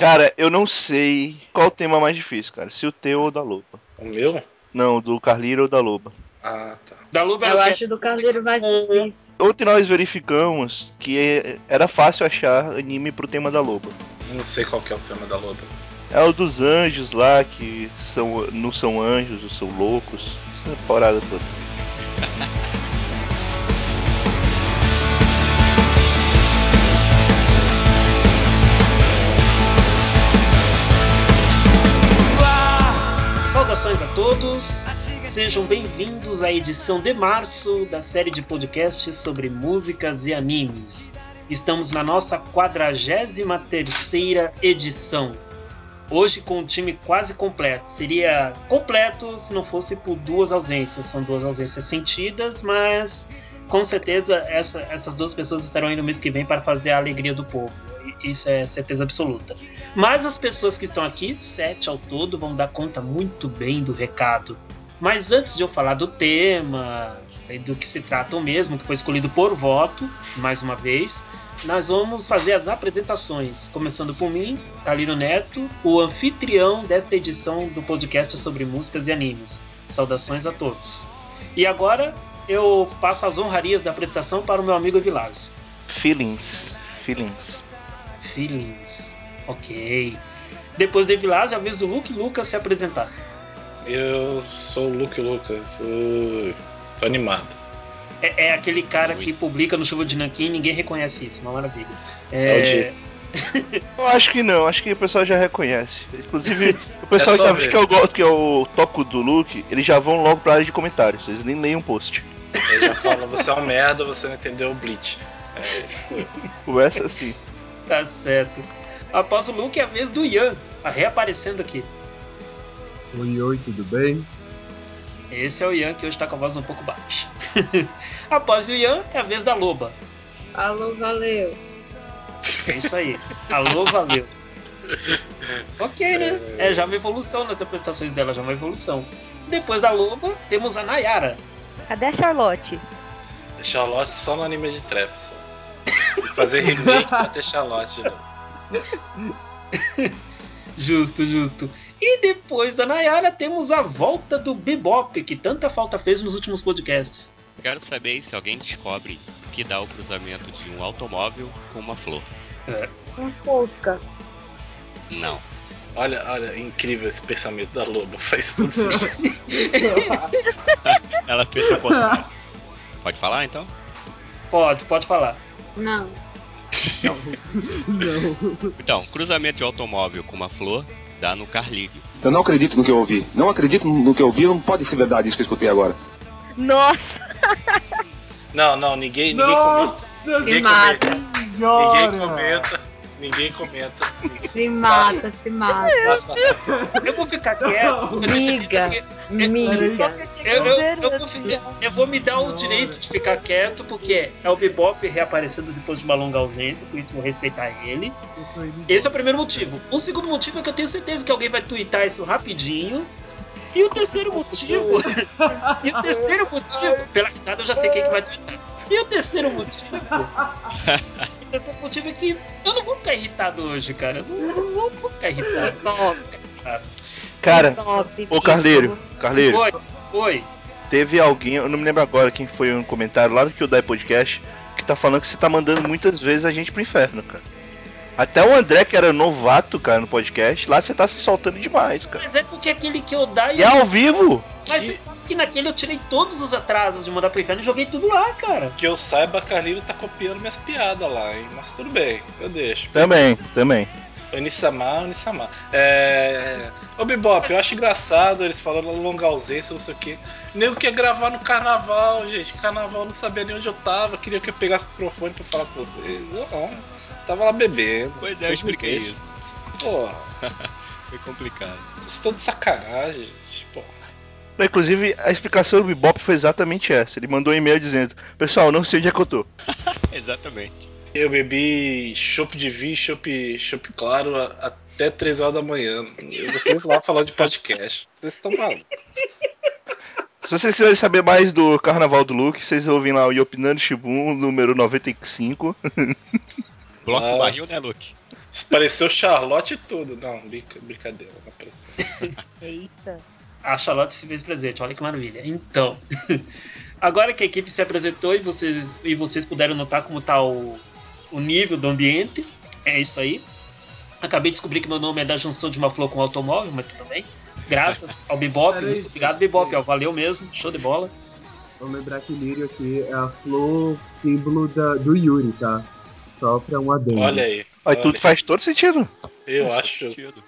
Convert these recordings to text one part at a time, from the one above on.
Cara, eu não sei qual o tema mais difícil, cara. Se o teu ou da Loba. O meu? Não, do Carliro ou da Loba. Ah, tá. Da Luba Eu acho do Carneiro mais difícil. Ontem nós verificamos que era fácil achar anime pro tema da Loba. Não sei qual que é o tema da Loba. É o dos anjos lá, que são, não são anjos, são loucos. Essa parada toda. Saudações a todos, sejam bem-vindos à edição de março da série de podcasts sobre músicas e animes. Estamos na nossa 43 terceira edição. Hoje com o time quase completo. Seria completo se não fosse por duas ausências. São duas ausências sentidas, mas com certeza essa- essas duas pessoas estarão aí no mês que vem para fazer a alegria do povo. Isso é certeza absoluta. Mas as pessoas que estão aqui, sete ao todo, vão dar conta muito bem do recado. Mas antes de eu falar do tema do que se trata o mesmo, que foi escolhido por voto, mais uma vez, nós vamos fazer as apresentações. Começando por mim, Talino Neto, o anfitrião desta edição do podcast sobre músicas e animes. Saudações a todos. E agora eu passo as honrarias da apresentação para o meu amigo Evilásio. Feelings. Feelings. Feelings. Ok. Depois do Evilásio, é a vez do Luke Lucas se apresentar. Eu sou o Luke Lucas. eu Tô animado. É, é aquele cara que publica no Chuva de Nanquim e ninguém reconhece isso, uma maravilha. É o Di. Eu acho que não, acho que o pessoal já reconhece. Inclusive, o pessoal É que, que, eu gosto, que é o toco do Luke, eles já vão logo pra área de comentários, eles nem leem o post. Ele já fala, você é um merda, você não entendeu o Bleach. É isso. Começa assim. Tá certo. Após o Luke, é a vez do Ian, tá reaparecendo aqui. Oi, oi, tudo bem? Esse é o Ian que hoje tá com a voz um pouco baixa. Após o Ian, é a vez da Loba. Alô, valeu. É isso aí. Alô, valeu. Ok, né? É já uma evolução nas apresentações dela, já uma evolução. Depois da Loba, temos a Nayara. Cadê a Charlotte? Charlotte só no anime de trap. Só. Fazer remake pra ter Charlotte. Né? Justo, justo. E depois da Nayara, temos a volta do Bebop, que tanta falta fez nos últimos podcasts. Quero saber se alguém descobre que dá o cruzamento de um automóvel com uma flor. Um Fusca. Não. Olha, olha, incrível esse pensamento da Loba. Faz tudo sentido. Ela pensa o contrário. Pode falar então? Pode, pode falar. Não. Não. Então, cruzamento de automóvel com uma flor dá no Carlig. Eu não acredito no que eu ouvi. Não acredito no que eu ouvi. Não pode ser verdade isso que eu escutei agora. Nossa! Não, não, ninguém, ninguém comenta. Nossa Se Ninguém mata. Ninguém comenta. Ninguém comenta. Se mata, se mata. Eu vou ficar quieto, Miga. Miga. Eu, eu, eu vou, eu vou me dar o direito de ficar quieto, porque é o Bebop reaparecendo depois de uma longa ausência, por isso vou respeitar ele. Esse é o primeiro motivo. O segundo motivo é que eu tenho certeza que alguém vai twittar isso rapidinho. E o terceiro motivo. e o terceiro motivo. Pela risada eu já sei quem que vai twittar. E o terceiro motivo. o terceiro motivo é que eu não vou ficar irritado hoje, cara. Eu não, não vou- ficar irritado. Cara, Bebop. ô Carleiro, Carleiro, Oi, oi. teve alguém, eu não me lembro agora quem foi um comentário lá do que o Dai Podcast, que tá falando que você tá mandando muitas vezes a gente pro inferno, cara. Até o André, que era novato, cara, no podcast, lá você tá se soltando demais, cara. Mas é porque aquele que eu dá E é ao vivo? Mas você sabe que naquele eu tirei todos os atrasos de mandar pro inferno e joguei tudo lá, cara. Que eu saiba, a Carlinho tá copiando minhas piadas lá, hein? Mas tudo bem, eu deixo. Também, também. Onisama, Onisama. É. Ô Bebop, eu acho engraçado eles falando longa ausência, não sei o quê. Nem o que ia gravar no carnaval, gente. Carnaval eu não sabia nem onde eu tava, queria que eu pegasse o microfone pra falar com vocês. Não. Tava lá bebendo. Pois é, eu expliquei isso. Porra, Foi complicado. vocês estão de sacanagem, gente. Porra. Inclusive, a explicação do Bebop foi exatamente essa. Ele mandou um e-mail dizendo: Pessoal, não sei onde é que eu tô. Exatamente. Eu bebi chopp de vinho, chopp, chopp claro a- até 3 horas da manhã. E vocês lá falando de podcast. Vocês estão malucos. Se vocês quiserem saber mais do Carnaval do Luke, vocês ouvem lá o Yopinando Shibun, número 95. Bloco Nossa. barril, né, Luke? Pareceu Charlotte e tudo. Não, brinca- brincadeira, não apareceu. Eita. A Charlotte se fez presente, olha que maravilha. Então, agora que a equipe se apresentou e vocês, e vocês puderam notar como tá o, o nível do ambiente, é isso aí. Acabei de descobrir que meu nome é da junção de uma flor com um automóvel, mas tudo bem. Graças ao Bebop, muito obrigado, Bebop, ó, valeu mesmo, show de bola. Vamos lembrar que Lírio aqui é a flor símbolo da, do Yuri, tá? Só pra um adendo. Olha aí. Olha, tudo faz todo sentido. Eu acho. Sentido.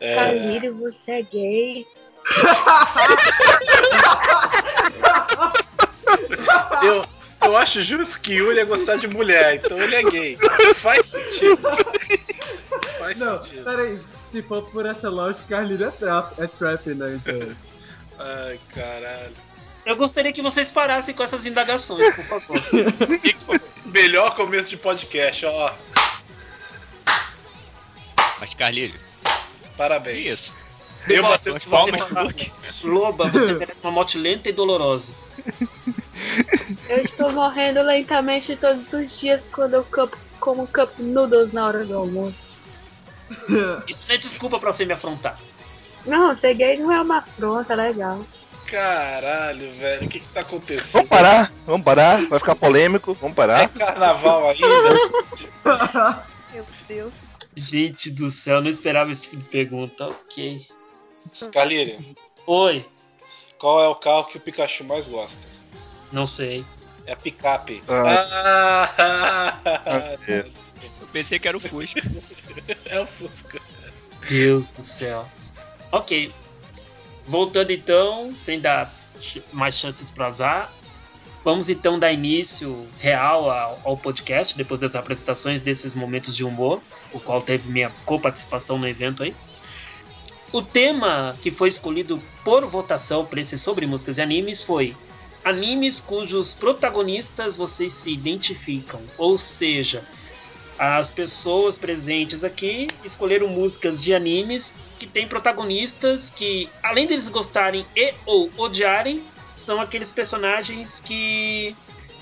É, você é gay. eu, eu acho justo que Yuri ia gostar de mulher, então ele é gay. Faz sentido. Faz Não, sentido. peraí. Se for por essa lógica, Carlinhos é trap, é trap, né? Então. Ai, caralho. Eu gostaria que vocês parassem com essas indagações, por favor. Melhor começo de podcast, ó. Mas, Carlinhos, Parabéns. que isso? Eu Bebop, bati se você falar- Luke. Loba, você merece uma morte lenta e dolorosa. Eu estou morrendo lentamente todos os dias quando eu cup, como cup noodles na hora do almoço. Isso não é desculpa pra você me afrontar. Não, ser gay não é uma afronta, legal. Caralho, velho, o que que tá acontecendo? Vamos parar, vamos parar, vai ficar polêmico, vamos É parar. carnaval ainda? Meu Deus. Gente do céu, não esperava esse tipo de pergunta. Ok. Kaliri, Oi, qual é o carro que o Pikachu mais gosta? não sei. É a picape. Ah. Ah, É. Eu pensei que era o Fusca. é o Fusca. Deus do céu. Ok. Voltando então, sem dar mais chances pro azar. Vamos então dar início real ao, ao podcast, depois das apresentações desses momentos de humor, o qual teve minha coparticipação no evento aí. O tema que foi escolhido por votação para esse sobre músicas e animes foi animes cujos protagonistas vocês se identificam, ou seja, as pessoas presentes aqui escolheram músicas de animes que têm protagonistas que, além deles gostarem e ou odiarem, são aqueles personagens que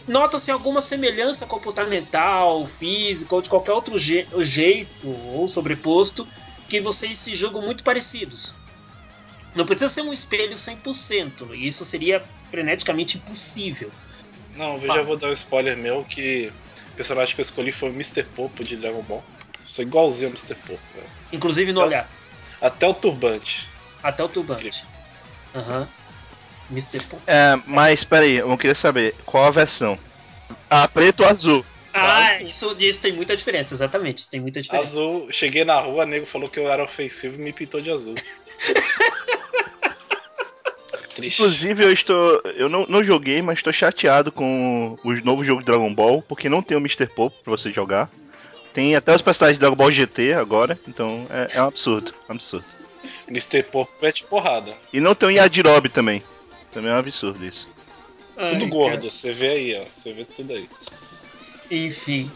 notam-se alguma semelhança comportamental, física ou de qualquer outro je- jeito ou sobreposto que vocês se julgam muito parecidos. Não precisa ser um espelho 100%, e isso seria freneticamente impossível. Não, eu já vou dar um spoiler meu que o personagem que eu escolhi foi o Mr. Popo de Dragon Ball. Sou igualzinho ao Mr. Popo, velho. Inclusive no Então- olhar, Até o turbante. até o turbante. Aham. Mr. Pop. É, mas peraí, eu queria saber, qual a versão? A preto ou azul? Ah, isso, isso tem muita diferença, exatamente. Isso tem muita diferença. Azul, cheguei na rua, nego falou que eu era ofensivo e me pintou de azul. Triste. Inclusive, eu estou. Eu não, não joguei, mas estou chateado com o novo jogo de Dragon Ball, porque não tem o Mr. Popo pra você jogar. Tem até os personagens de Dragon Ball GT agora, então é, é um absurdo. um absurdo. Mr. Popo mete porrada. E não tem o Yajirobe também. Também é um absurdo isso. Ai, Tudo cara. gordo, você vê aí, ó. Você vê tudo aí. Enfim.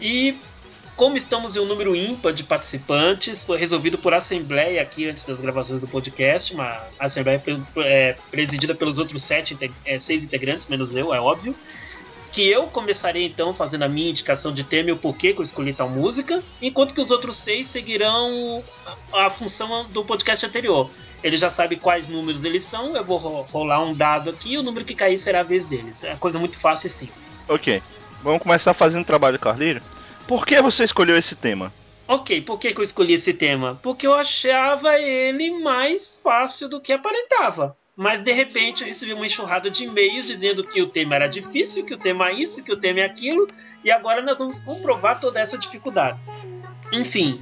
E como estamos em um número ímpar de participantes, foi resolvido por assembleia aqui antes das gravações do podcast, uma assembleia é, presidida pelos outros sete, é, seis integrantes, menos eu, é óbvio. Que eu começarei então fazendo a minha indicação de tema e o porquê que eu escolhi tal música, enquanto que os outros seis seguirão a, função do podcast anterior. Ele já sabe quais números eles são, eu vou ro- rolar um dado aqui e o número que cair será a vez deles. É coisa muito fácil e simples. Ok, vamos começar fazendo o trabalho do Carlírio. Por que você escolheu esse tema? Ok, por que, que eu escolhi esse tema? Porque eu achava ele mais fácil do que aparentava. Mas de repente eu recebi uma enxurrada de e-mails dizendo que o tema era difícil, que o tema é isso, que o tema é aquilo, e agora nós vamos comprovar toda essa dificuldade. Enfim,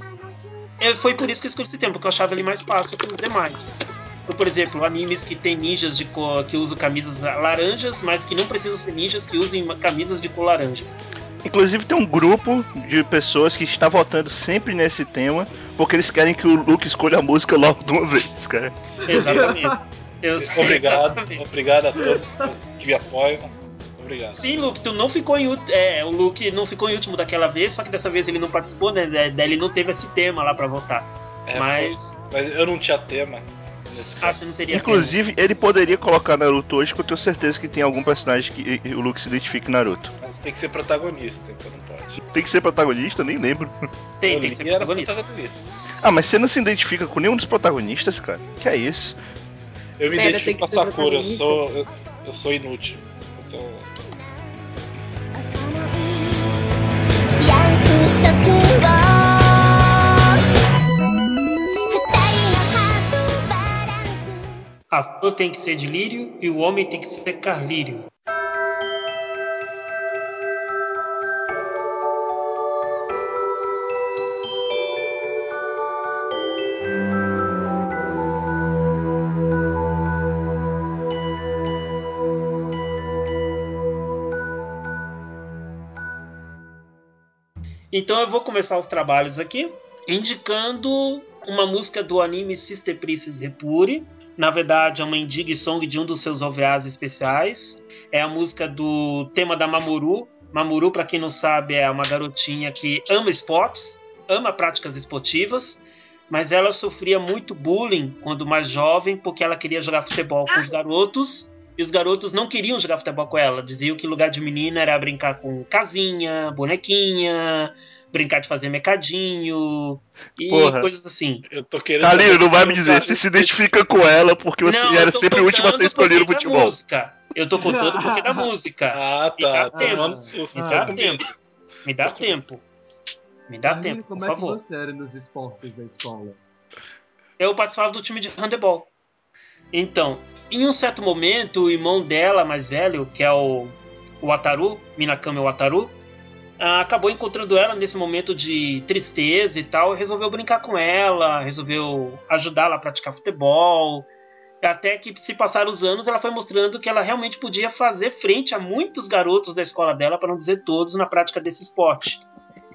foi por isso que eu escolhi esse tema, porque eu achava ele mais fácil que os demais. Então, por exemplo, animes que tem ninjas de cor, que usam camisas laranjas, mas que não precisam ser ninjas que usem camisas de cor laranja. Inclusive tem um grupo de pessoas que está votando sempre nesse tema, porque eles querem que o Luke escolha a música logo de uma vez, cara. Exatamente. Eu- Obrigado. Exatamente. Obrigado a todos que me apoiam. Obrigado. Sim, Luke, tu não ficou em último. É, o Luke não ficou em último daquela vez, só que dessa vez ele não participou, né? Daí ele não teve esse tema lá pra votar. É, Mas. foi- mas eu não tinha tema. nesse Ah, caso. você não teria Inclusive, ele poderia colocar Naruto hoje, que eu tenho certeza que tem algum personagem que o Luke se identifique Naruto. Mas tem que ser protagonista, então não pode. Tem que ser protagonista? Nem lembro. Tem, Eu tem que ser protagonista. protagonista. Ah, mas você não se identifica com nenhum dos protagonistas, cara? Que é isso? Eu me Pera, identifico com a Sakura, eu sou, eu, eu sou inútil. Então... A flor tem que ser de lírio e o homem tem que ser carlírio. Então eu vou começar os trabalhos aqui indicando uma música do anime Sister Princess Repuri. Na verdade, é uma indie song de um dos seus OVAs especiais. É a música do tema da Mamoru. Mamoru, para quem não sabe, é uma garotinha que ama esportes, ama práticas esportivas, mas ela sofria muito bullying quando mais jovem, porque ela queria jogar futebol com os garotos e os garotos não queriam jogar futebol com ela. Diziam que lugar de menina era brincar com casinha, bonequinha, brincar de fazer mercadinho e Porra. coisas assim. eu tô querendo. Não vai como me tá- dizer, você se identifica com ela porque você não, era sempre o último a ser escolhido no futebol. música. Eu tô contando porque da música. Ah, Me dá tá. tempo. Tomando susto. Me dá com tempo. Me dá Tô com- tempo. Me dá tempo, por como é favor. que você era nos esportes da escola? eu participava do time de handebol. Então, em um certo momento, o irmão dela, mais velho, que é o, o Ataru, Minakami Wataru, ah, acabou encontrando ela nesse momento de tristeza e tal, e resolveu brincar com ela, resolveu ajudá-la a praticar futebol. Até que se passaram os anos, ela foi mostrando que ela realmente podia fazer frente a muitos garotos da escola dela, para não dizer todos, na prática desse esporte.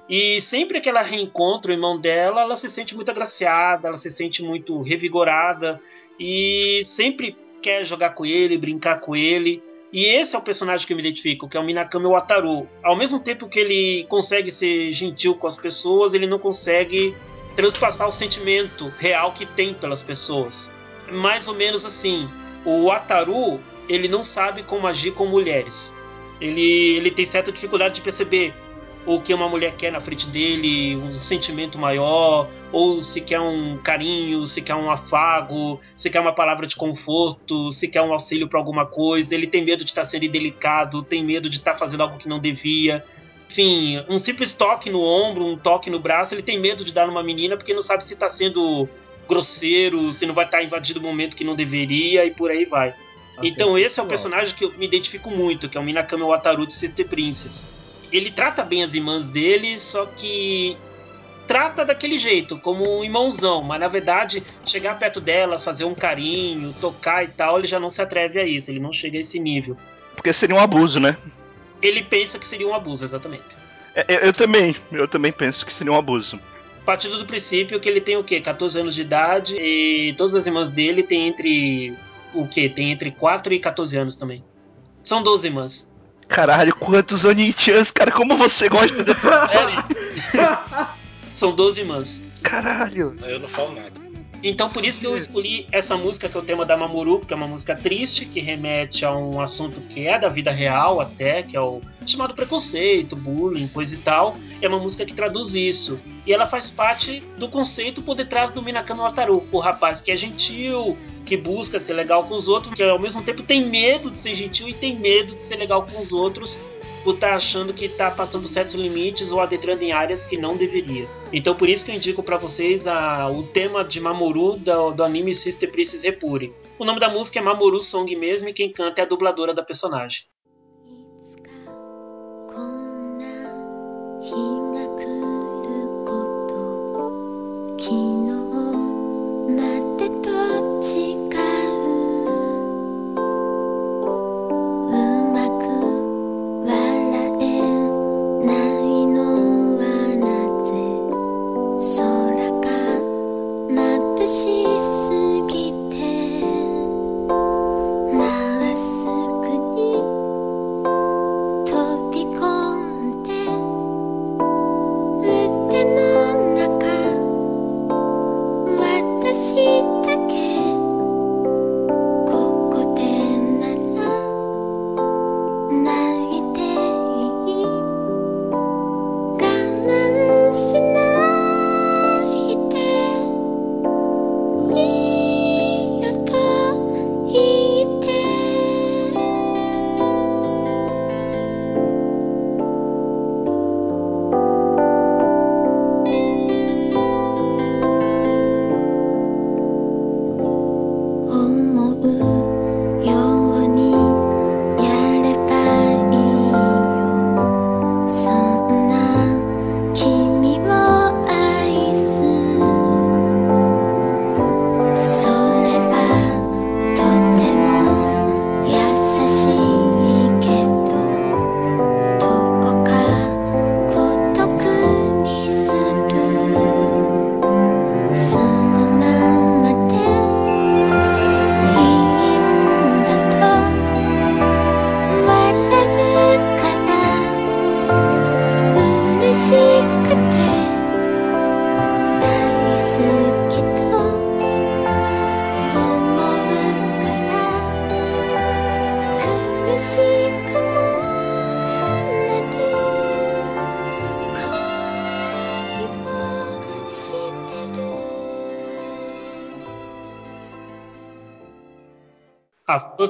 E sempre que ela reencontra o irmão dela, ela se sente muito agraciada, ela se sente muito revigorada e sempre quer jogar com ele, brincar com ele. E esse é o personagem que eu me identifico, que é o Minakami Wataru. Ao mesmo tempo que ele consegue ser gentil com as pessoas, ele não consegue transpassar o sentimento real que tem pelas pessoas. Mais ou menos assim, o Wataru, ele não sabe como agir com mulheres. Ele, ele tem certa dificuldade de perceber o que uma mulher quer na frente dele, um sentimento maior, ou se quer um carinho, se quer um afago, se quer uma palavra de conforto, se quer um auxílio para alguma coisa. Ele tem medo de estar sendo indelicado, tem medo de estar fazendo algo que não devia. Enfim, um simples toque no ombro, um toque no braço, ele tem medo de dar numa menina porque não sabe se está sendo grosseiro, se não vai estar invadindo o momento que não deveria e por aí vai. Então esse é o personagem que eu me identifico muito, que é o Minakami Wataru de Sister Princess. Ele trata bem as irmãs dele, só que trata daquele jeito, como um irmãozão, mas na verdade chegar perto delas, fazer um carinho, tocar e tal, ele já não se atreve a isso, ele não chega a esse nível. Porque seria um abuso, né? Ele pensa que seria um abuso, exatamente. É, Eu, eu também, eu também penso que seria um abuso. Partindo do princípio que ele tem o quê? 14 anos de idade e todas as irmãs dele têm entre o quê? Tem entre 4 e 14 anos também. São 12 irmãs. Caralho, quantos Onichans, cara, como você gosta dessa série? São 12 irmãs. Caralho. Eu não falo nada. Então por isso que eu escolhi essa música que é o tema da Mamoru, porque é uma música triste que remete a um assunto que é da vida real até, que é o chamado preconceito, bullying, coisa e tal. É uma música que traduz isso. E ela faz parte do conceito por detrás do Minakami Wataru, o rapaz que é gentil, que busca ser legal com os outros, que ao mesmo tempo tem medo de ser gentil e tem medo de ser legal com os outros por estar achando que está passando certos limites ou adentrando em áreas que não deveria. Então por isso que eu indico para vocês a, o tema de Mamoru do, do anime Sister Princess Repuri. O nome da música é Mamoru Song mesmo e quem canta é a dubladora da personagem.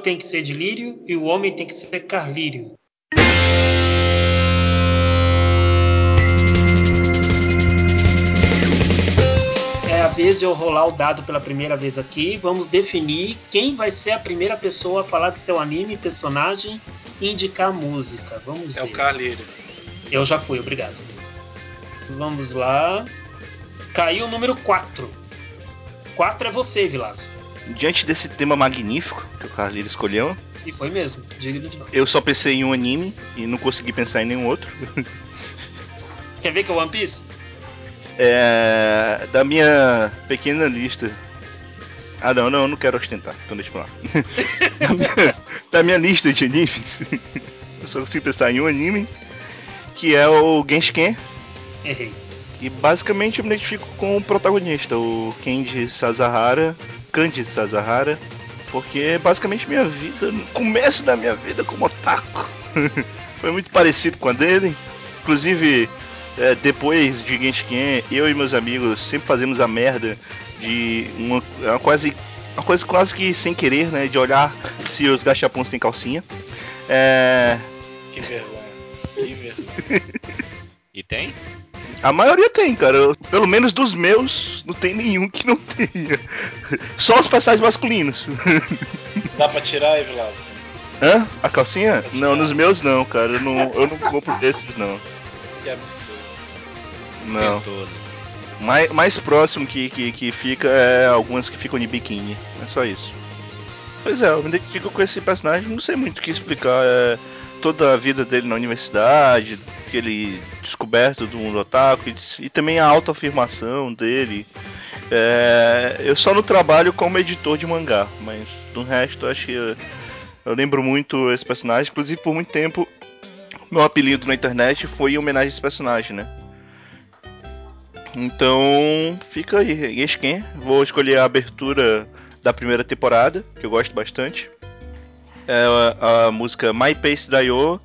Tem que ser de lírio e o homem tem que ser carlírio. É a vez de eu rolar o dado pela primeira vez aqui. Vamos definir quem vai ser a primeira pessoa a falar do seu anime, personagem e indicar música. Vamos É ver. o Carlírio. Eu já fui, obrigado. Vamos lá. Caiu o número 4. 4 é você, Vilaço. Diante desse tema magnífico que o Carlinhos escolheu, E foi mesmo, digno de eu só pensei em um anime e não consegui pensar em nenhum outro. Quer ver que é One Piece? É, da minha pequena lista. Ah, não, não, eu não quero ostentar, então deixa pra lá. da, minha, da minha lista de animes, eu só consigo pensar em um anime, que é o Genshin. Errei. E basicamente eu me identifico com o protagonista, o Kenji Sazahara, Kanji Sazahara, porque é basicamente minha vida, no começo da minha vida como otaku. Foi muito parecido com a dele. Inclusive, é, depois de Genshin, eu e meus amigos sempre fazemos a merda de uma, uma quase uma coisa quase que sem querer, né, de olhar se os gachapons têm calcinha. É, Que vergonha. Que vergonha. E tem? A maioria tem, cara. Eu- Pelo menos dos meus, não tem nenhum que não tenha. Só os personagens masculinos. Dá pra tirar, Evilados? Hã? A calcinha? Não, nos meus não, cara. Eu não, eu não compro desses, não. Que absurdo. Não. Mais, mais próximo que, que, que fica é algumas que ficam de biquíni. É só isso. Pois é, eu me identifico com esse personagem, não sei muito o que explicar. É toda a vida dele na universidade, aquele descoberto do mundo otaku e, e também a autoafirmação dele. É, eu só não trabalho como editor de mangá, mas do resto acho que eu, eu lembro muito esse personagem. Inclusive por muito tempo meu apelido na internet foi em homenagem a esse personagem, né? Então, fica aí, Genshin. Vou escolher a abertura da primeira temporada, que eu gosto bastante. É a, a música My Pace Daio,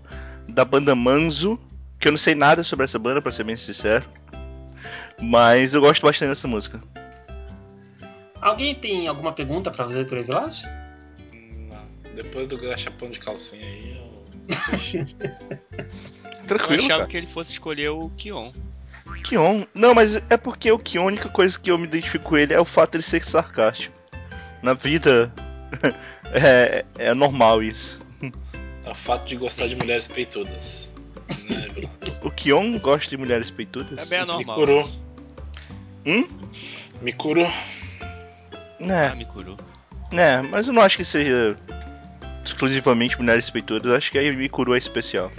da banda Manzo, que eu não sei nada sobre essa banda, pra ser bem sincero. Mas eu gosto bastante dessa música. Alguém tem alguma pergunta pra fazer pro Evilásio? Não. Depois do gachapão de calcinha aí, eu. Eu Tranquilo, achava cara. que ele fosse escolher o Kion. Kion. Não, mas é porque o Kion, a única coisa que eu me identifico com ele é o fato de ele ser sarcástico. Na vida é, é normal isso. É o fato de gostar de mulheres peitudas. Né? O Kion gosta de mulheres peitudas? É bem anormal. Mikuru. Hum? Mikuru. É. Ah, Mikuru. É, mas eu não acho que seja exclusivamente mulheres peitudas, eu acho que a Mikuru é especial.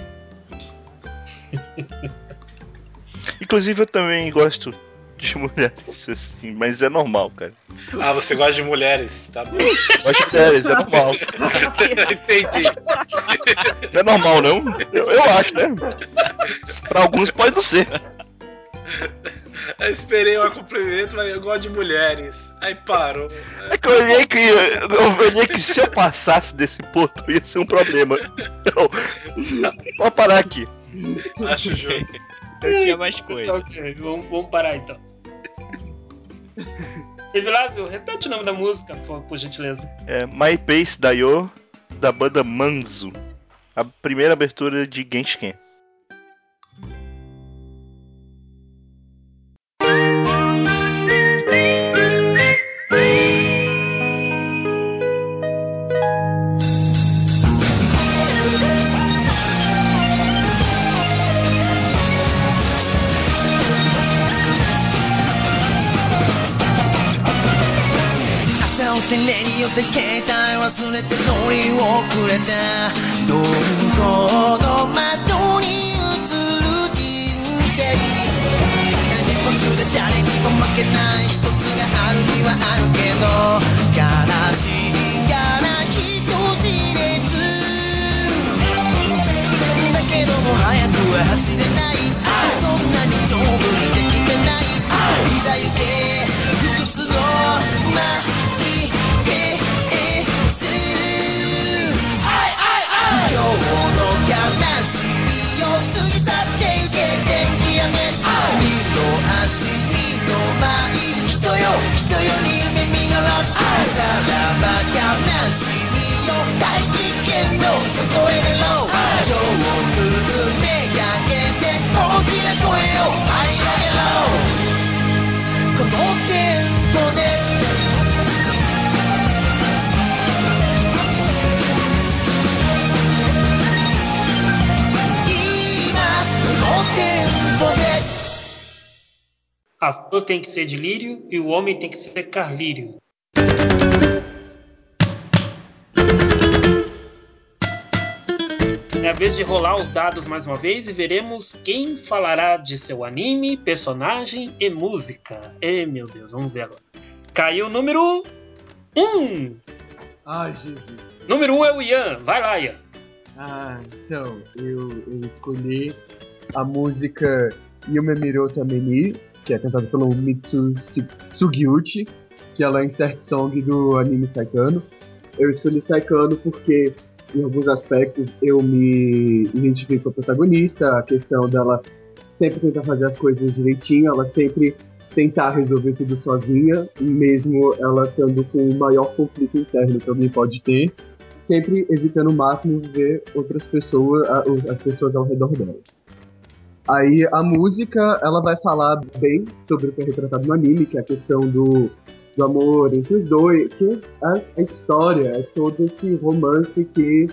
Inclusive eu também gosto de mulheres assim, mas é normal, cara. Ah, você gosta de mulheres, tá bom. Gosto de mulheres, é normal. Entendi. Não é normal, não? Eu, eu acho, né? Pra alguns pode não ser. Eu esperei um cumprimento, mas eu gosto de mulheres. Aí parou. É que eu olhei que, eu olhei que se eu passasse desse ponto ia ser um problema. Então, vou parar aqui. Acho justo. Eu tinha mais coisa. Ok, vamos, vamos parar então. Evilásio, repete o nome da música, por, por gentileza. É My Pace Daio, da banda Manzo. A primeira abertura de Genshin. 例によって携帯忘れて乗り遅れたどこの窓に映る人生何途中で誰にも負けない一つがあるにはあるけど。悲しいから人知れず。だけども早くは走れない。そんなに丈夫にできてない。いざ行け。不屈のマ A flor tem que ser de lírio e o homem tem que ser carlírio. É a vez de rolar os dados mais uma vez e veremos quem falará de seu anime, personagem e música. Ei, meu Deus, vamos ver agora. Caiu o número 1. Um. Ai, Jesus. Número 1 um é o Ian. Vai lá, Ian. Ah, então, eu, eu escolhi a música Yume Miro Tameni, que é cantada pelo Mitsu Su- Sugiuchi, que ela é insert song do anime Saikano. Eu escolhi Saikano porque, em alguns aspectos, eu me identifico com a protagonista, a questão dela sempre tentar fazer as coisas direitinho, ela sempre tentar resolver tudo sozinha, mesmo ela estando com o maior conflito interno que alguém pode ter sempre evitando o máximo ver outras pessoas, as pessoas ao redor dela. Aí a música, ela vai falar bem sobre o que é retratado no anime, que é a questão do, do amor entre os dois, que a, a história é todo esse romance que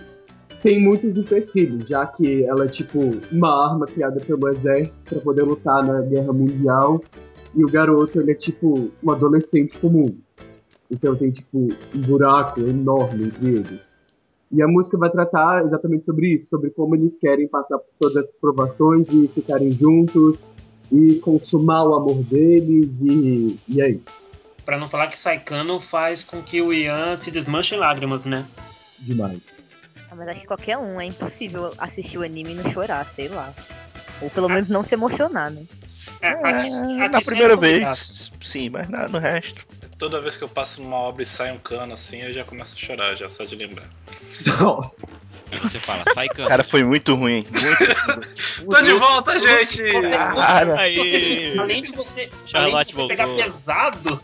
tem muitos empecilhos, já que ela é tipo uma arma criada pelo exército para poder lutar na guerra mundial, e o garoto ele é tipo um adolescente comum. Então tem tipo um buraco enorme entre eles. E a música vai tratar exatamente sobre isso, sobre como eles querem passar por todas essas provações e ficarem juntos e consumar o amor deles e, e é isso. Pra não falar que Saikano faz com que o Ian se desmanche em lágrimas, né? Demais. Ah, Mas acho que qualquer um é impossível assistir o anime e não chorar, sei lá. Ou pelo menos não se emocionar, né? É, aqui, É, aqui na primeira é complicado. vez, sim, mas na- no resto. Toda vez que eu passo numa obra e sai um cano assim, eu já começo a chorar, já só de lembrar. Nossa. Você fala, sai cano. Cara, foi muito ruim. Muito Tô de volta, gente! Cara, Aí. Além de você, além de você pegar pesado,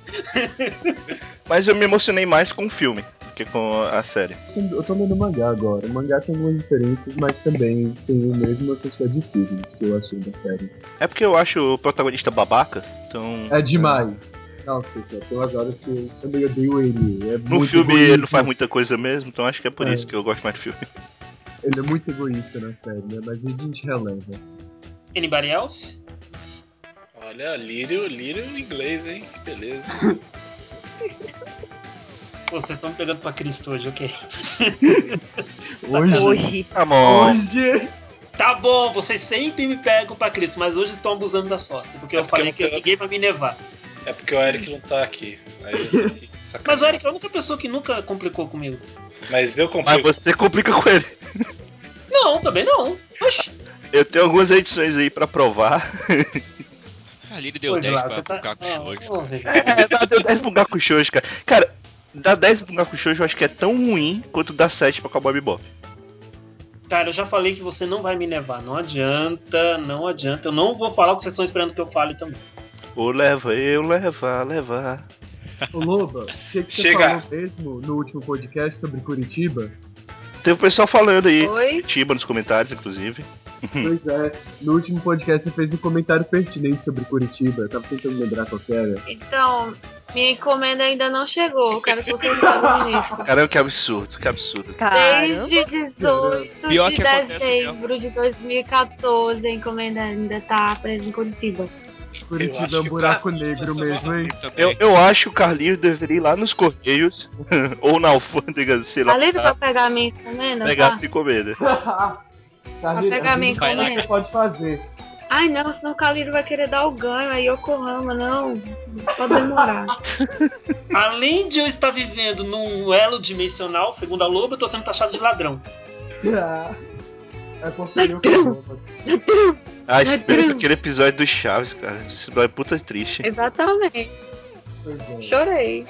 mas eu me emocionei mais com o filme do que com a série. Eu tô lendo mangá agora. O mangá tem algumas diferenças, mas também tem a mesma quantidade de feelings que eu achei da série. É porque eu acho o protagonista babaca, então. É demais. Nossa, isso é pelas horas que eu também odeio ele. É No muito filme egoísta. ele não faz muita coisa mesmo, então acho que é por É. isso que eu gosto mais do filme. Ele é muito egoísta na série, né? Mas a gente releva. anybody else? Olha, lírio, lírio em inglês, hein? Que beleza. Pô, vocês estão me pegando pra Cristo hoje, ok. Hoje, Hoje. Tá bom. hoje Tá bom, vocês sempre me pegam pra Cristo, mas hoje estão abusando da sorte, porque É eu porque falei eu que não- ninguém vai me nevar. É porque o Eric não tá aqui. Mas o Eric é a única pessoa que nunca complicou comigo. Mas eu comprei. Mas você complica com ele. Não, também não. Oxi. Eu tenho algumas edições aí pra provar. A Lili deu Pô, 10 Vilá, pra tá- Ah. É, dá- deu 10 pro Gaku Shoujo, cara. Cara, dar 10 pro Gaku Shoujo eu acho que é tão ruim quanto dar 7 pra Cowboy Bebop. Cara, eu já falei que você não vai me levar. Não adianta, não adianta. Eu não vou falar o que vocês estão esperando que eu fale também. Ou leva eu, leva, leva. Ô Loba, o que, que você Chega. falou mesmo no último podcast sobre Curitiba? Teve o pessoal falando aí, Oi? Tiba nos comentários, inclusive. Pois é, no último podcast você fez um comentário pertinente sobre Curitiba. Eu tava tentando lembrar qual que era. Então, minha encomenda ainda não chegou. Quero que vocês saibam disso. Caramba, que absurdo, que absurdo. Caramba. Desde 18 Pior de dezembro de 2014, a encomenda ainda tá presa em Curitiba. Curitiba é um buraco negro mesmo, hein? Eu, eu acho que o Carlinhos deveria ir lá nos Correios, ou na alfândega, sei lá, pra pra pegar minha encomenda, pegar tá? essa encomenda. Carlinhos, pegar minha encomenda. pode fazer. Ai não, senão o Calírio vai querer dar o ganho, aí Yokohama, não. Pode demorar. Além de eu estar vivendo num elo dimensional, segundo a Loba, eu tô sendo taxado de ladrão. É porque falo. Ah, espera aquele episódio do Chaves, cara. Isso é puta triste. Exatamente. É. Chorei.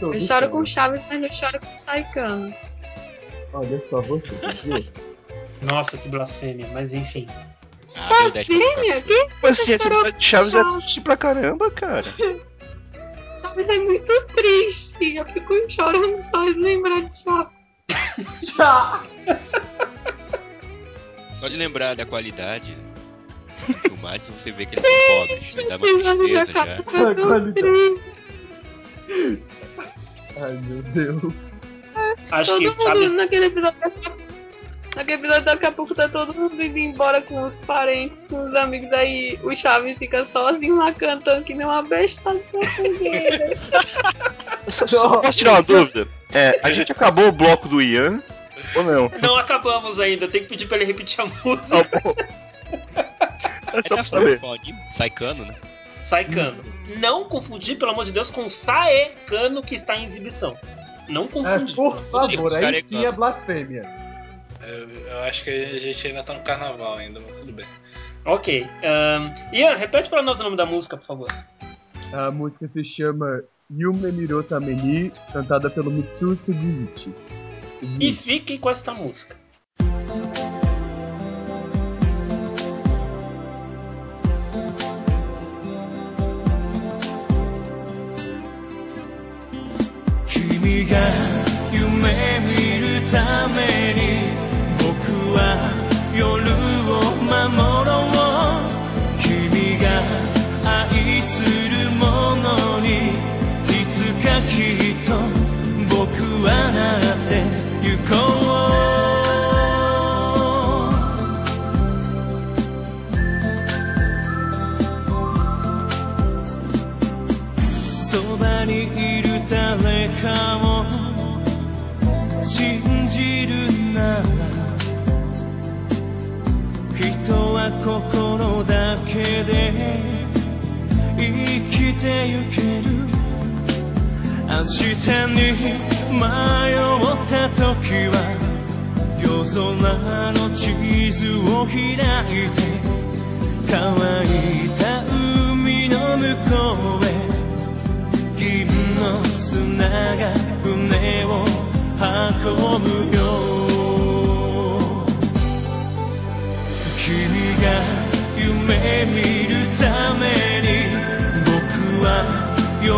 Eu choro com. Chaves, mas não choro com Saikano. Olha só você, viu? Nossa, que blasfêmia, mas enfim. Ah, deu 10 pra Blasfêmia? Que Tipo assim, esse episódio de Chaves é Chaves. triste pra caramba, cara. Chaves é muito triste. Eu fico chorando só de lembrar de Chaves. Já! Só de lembrar da qualidade da filmagem, você vê que eles são pobres. Me dá uma tristeza já. A qualidade. Ai meu Deus. Acho todo que, mundo sabe, naquele episódio. Naquele episódio, daqui a pouco tá todo mundo indo embora com os parentes, com os amigos. Aí o Chaves fica sozinho lá cantando que nem uma besta da só Posso tirar uma dúvida? É, a gente acabou o bloco do Ian ou não? não acabamos ainda, tem que pedir pra ele repetir a música. Bom. É só pra saber. Fofó, Saicano, né? Saikano. Não confundir, pelo amor de Deus, com Saekano que está em exibição. Não É, confundir. por favor, aí sim é blasfêmia. Eu, eu acho que a gente ainda tá no carnaval ainda, mas tudo bem. Ok. ahn, Ian, repete pra nós o nome da música, por favor. A música se chama Yume Miro Tameni, cantada pelo Mitsu Uhum. E fiquem com esta música. 君が夢見るために僕は夜を守ろう君が愛するものにいつかきっと僕はなって誰かを信じるなら人は心だけで生きてゆける明日に迷った時は夜空の地図を開いて乾いた海の向こうへ銀の砂が船を運ぶよ。君が夢見るために僕は夜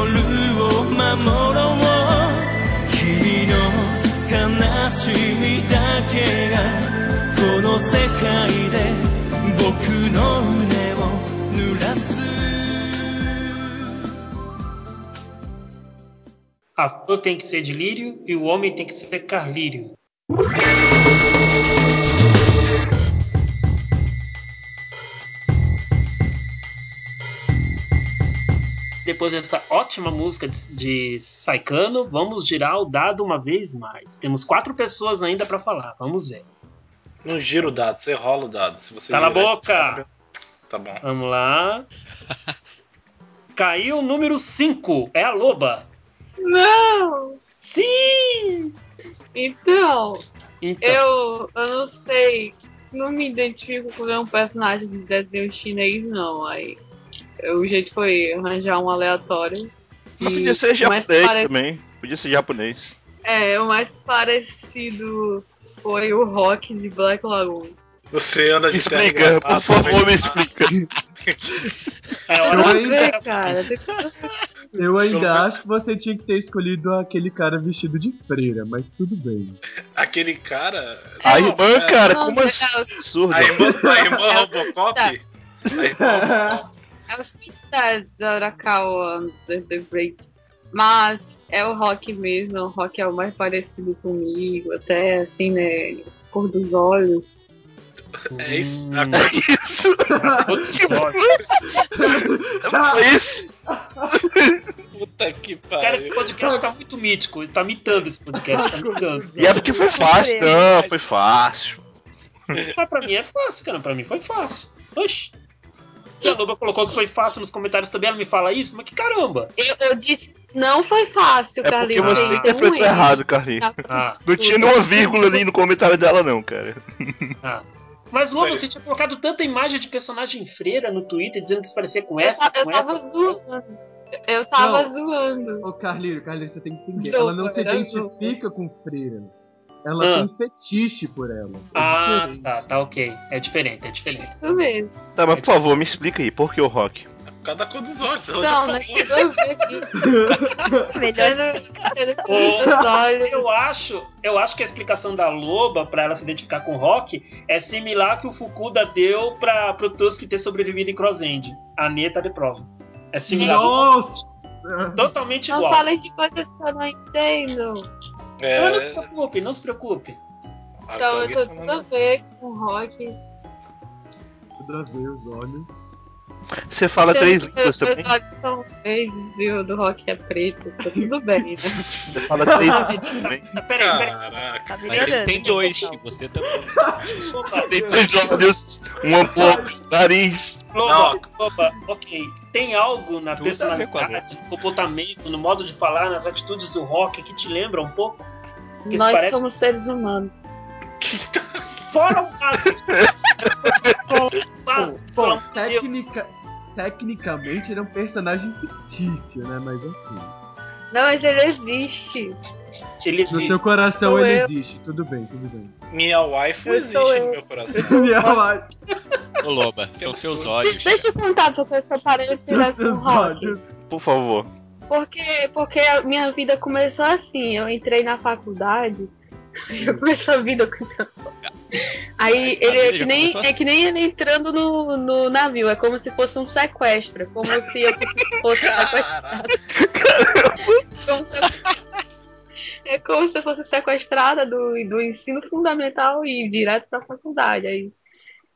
を守ろう。君の悲しみだけがこの世界で僕の胸を濡らす A flor tem que ser de lírio e o homem tem que ser carlírio. Depois dessa ótima música de, de Saikano, vamos girar o dado uma vez mais. Temos quatro pessoas ainda pra falar. Vamos ver. Não gira o dado, você rola o dado. Se você Cala a boca! Tá bom. Vamos lá. Caiu o número 5. É a loba. Não! Sim! Então, Então, eu, eu não sei. Não me identifico com nenhum personagem de desenho chinês, não. Aí o jeito foi arranjar um aleatório. Mas E podia ser japonês pare- também. Podia ser japonês. É, o mais parecido foi o rock de Black Lagoon. Você anda de Explica, por favor, né? me explica. é hora Eu ainda- Vê, explicações. cara. Eu ainda acho que você tinha que ter escolhido aquele cara vestido de freira, mas tudo bem. Aquele cara. A irmã, cara, como é- assim? Absurdo. A irmã, a irmã o Robocop? Tá. A irmã Robocop. É o Sister da Arakawa The, The Great. Mas é o rock mesmo, o rock é o mais parecido comigo, até assim, né? Cor dos olhos. É isso. Hum. É isso. Foi isso. Puta que Cara, esse pariu. podcast tá muito mítico. Ele tá mitando esse podcast, tá mitando. E é porque foi fácil. Não, foi fácil. Mas pra mim é fácil, cara. Pra mim foi fácil. Oxi. E a Loba colocou que foi fácil nos comentários também. Ela me fala isso? Mas que caramba. Eu, eu disse, não foi fácil, É porque Carlinhos. você tem- tem interpretou um errado, Carlinhos. Ah, Não tinha nenhuma vírgula ali no comentário dela, não, cara. ah. Mas, Loba, Foi. você tinha colocado tanta imagem de personagem freira no Twitter dizendo que se parecia com Eu, essa, eu com tava essa. zoando. Eu tava Não. zoando. Ô Carlinho, Carlinho, você tem que entender. Zoa, ela não se identifica com freiras. Ela Ah. tem fetiche por elas. É Ah, diferente. tá, tá ok. É diferente, é diferente. Isso mesmo. Tá, mas por favor, me explica aí, por que o rock? cada cor dos olhos. Ela Não, já falou. Tudo a ver aqui. Melhor. Eu acho, eu acho que a explicação da Loba pra ela se identificar com o Rock é similar que o Fukuda deu pra, pro Tusk ter sobrevivido em Crossend. A Neta de prova. É similar. Nossa! Totalmente Não igual. falem de coisas que eu não entendo. É, Mas não se preocupe, não se preocupe. Então, eu tô tudo a ver com o rock. Tudo a ver os olhos. Você fala três Meus- línguas também? Meus olhos são verdes e o do rock é preto. Tá tudo bem, né? Você fala três línguas também? Peraí, peraí. Caraca. Tá Mas ele tem gente, dois, e você também. Loba, Tem dois olhos, uma boca, nariz. Loba, Loba, ok. Tem algo na Tudo personalidade, no comportamento, no modo de falar, nas atitudes do Rock que te lembra um pouco? Que se Nós parece- somos seres humanos. Fora o básico! Fora o básico, pelo Bom, tecnicamente ele é um personagem fictício, né? Mas ok. Não, mas ele existe. Ele No existe. seu coração Sou ele eu. existe, tudo bem, tudo bem. Minha wife Eu existe eu. no meu coração. Minha live. Ô Loba, são seus olhos. Deixa eu contar eu sou parecida com o olhos. Por favor. Porque, porque a minha vida começou assim. Eu entrei na faculdade. Já começou a vida com Aí A ele é que, nem, é que nem ele entrando no, no navio. É como se fosse um sequestro. Como se eu fosse- fosse sequestrada. Como se- É como se eu fosse sequestrada do, do ensino fundamental e ir direto pra faculdade. Aí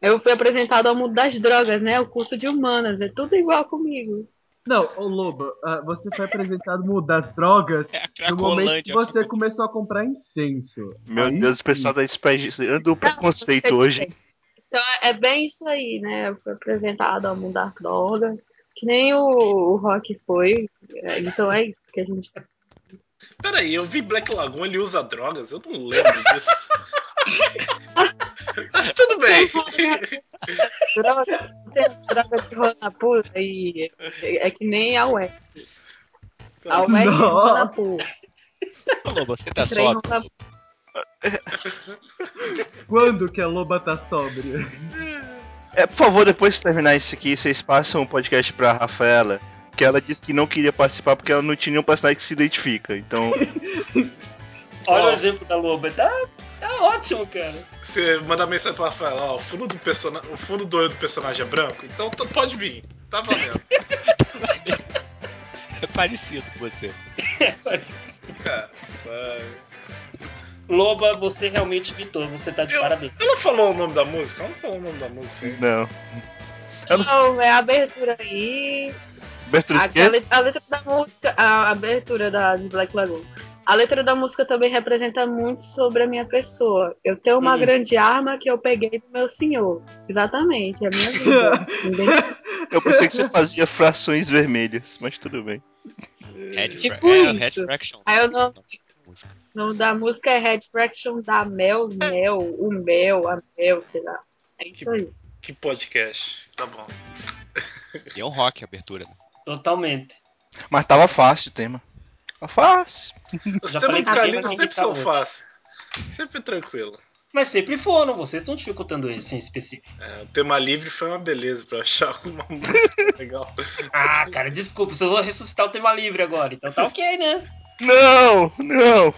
eu fui apresentada ao mundo das drogas, né? O curso de humanas. É tudo igual comigo. Não, ô Loba, ah, você foi apresentado no mundo das drogas É a no momento que você começou a comprar incenso. Meu Aí Deus, o sim. pessoal da SPEG anda o preconceito hoje, hein? Então é bem isso aí, né? Fui apresentado ao mundo das drogas, que nem o, o Rock foi. É, Então é isso que a gente tá. Peraí, eu vi Black Lagoon, ele usa drogas? Eu não lembro disso. Tudo bem. Droga, tem droga de Ronapu e é que nem a UEC. A UEC é Nossa. Ronapu. Ô Loba, você tá sóbrio? Ronapu. Quando que a Loba tá sóbria? É, por favor, depois de terminar isso aqui, vocês passam o podcast pra Rafaela, que ela disse que não queria participar porque ela não tinha nenhum personagem que se identifica. Então, Olha Ó. o exemplo da Loba. Tá, tá ótimo, cara. Você manda mensagem pra Rafael, ó, o fundo do personagem. O fundo do olho do personagem é branco, então t- pode vir. Tá valendo. É parecido com você. Cara, vai. Loba, você realmente imitou. Você tá de Eu- parabéns. Ela falou o nome da música? Ela não falou o nome da música. não. Não, é a abertura aí. Abertura A, a letra, a letra da música, a abertura da, de Black Lagoon. A letra da música também representa muito sobre a minha pessoa. Eu tenho uma Hum. grande arma que eu peguei do meu senhor. Exatamente, é a minha vida. Eu pensei que você fazia frações vermelhas, mas tudo bem. Head Tipo é, isso. Head Fraction. Aí eu não-. O nome da música é Red Fraction da Mel, Mel, o Mel, a Mel, sei lá. É isso aí. Que podcast. Tá bom. E é um rock a abertura. Totalmente. Mas tava fácil o tema. Tava fácil. Os temas do tem sempre são fáceis. Sempre tranquilo. Mas sempre foram, vocês estão dificultando esse em específico. É, o tema livre foi uma beleza pra achar uma música legal. Ah, cara, desculpa, se eu vou ressuscitar o tema livre agora, então tá ok, né? Não, não.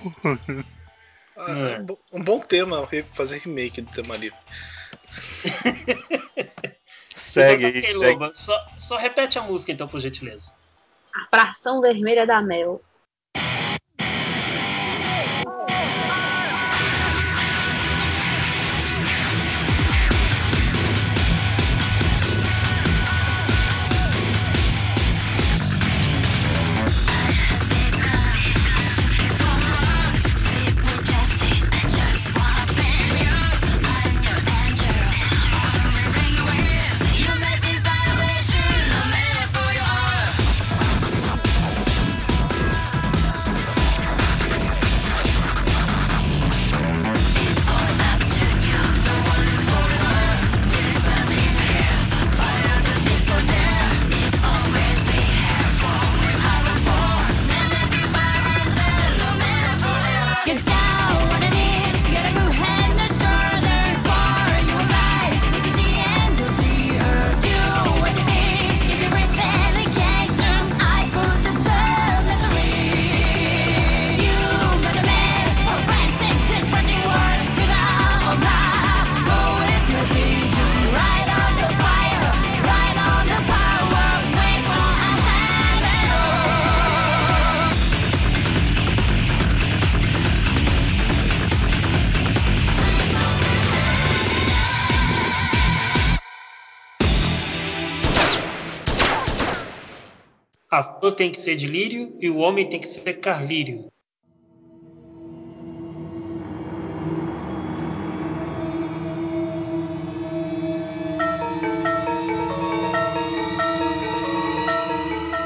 Ah, é um bo- um bom tema fazer remake do tema livre. Segue então, aí, tá ok, segue. Loba. Só, só repete a música então, por gentileza. A fração vermelha da Mel. Tem que ser de lírio e o homem tem que ser carlírio.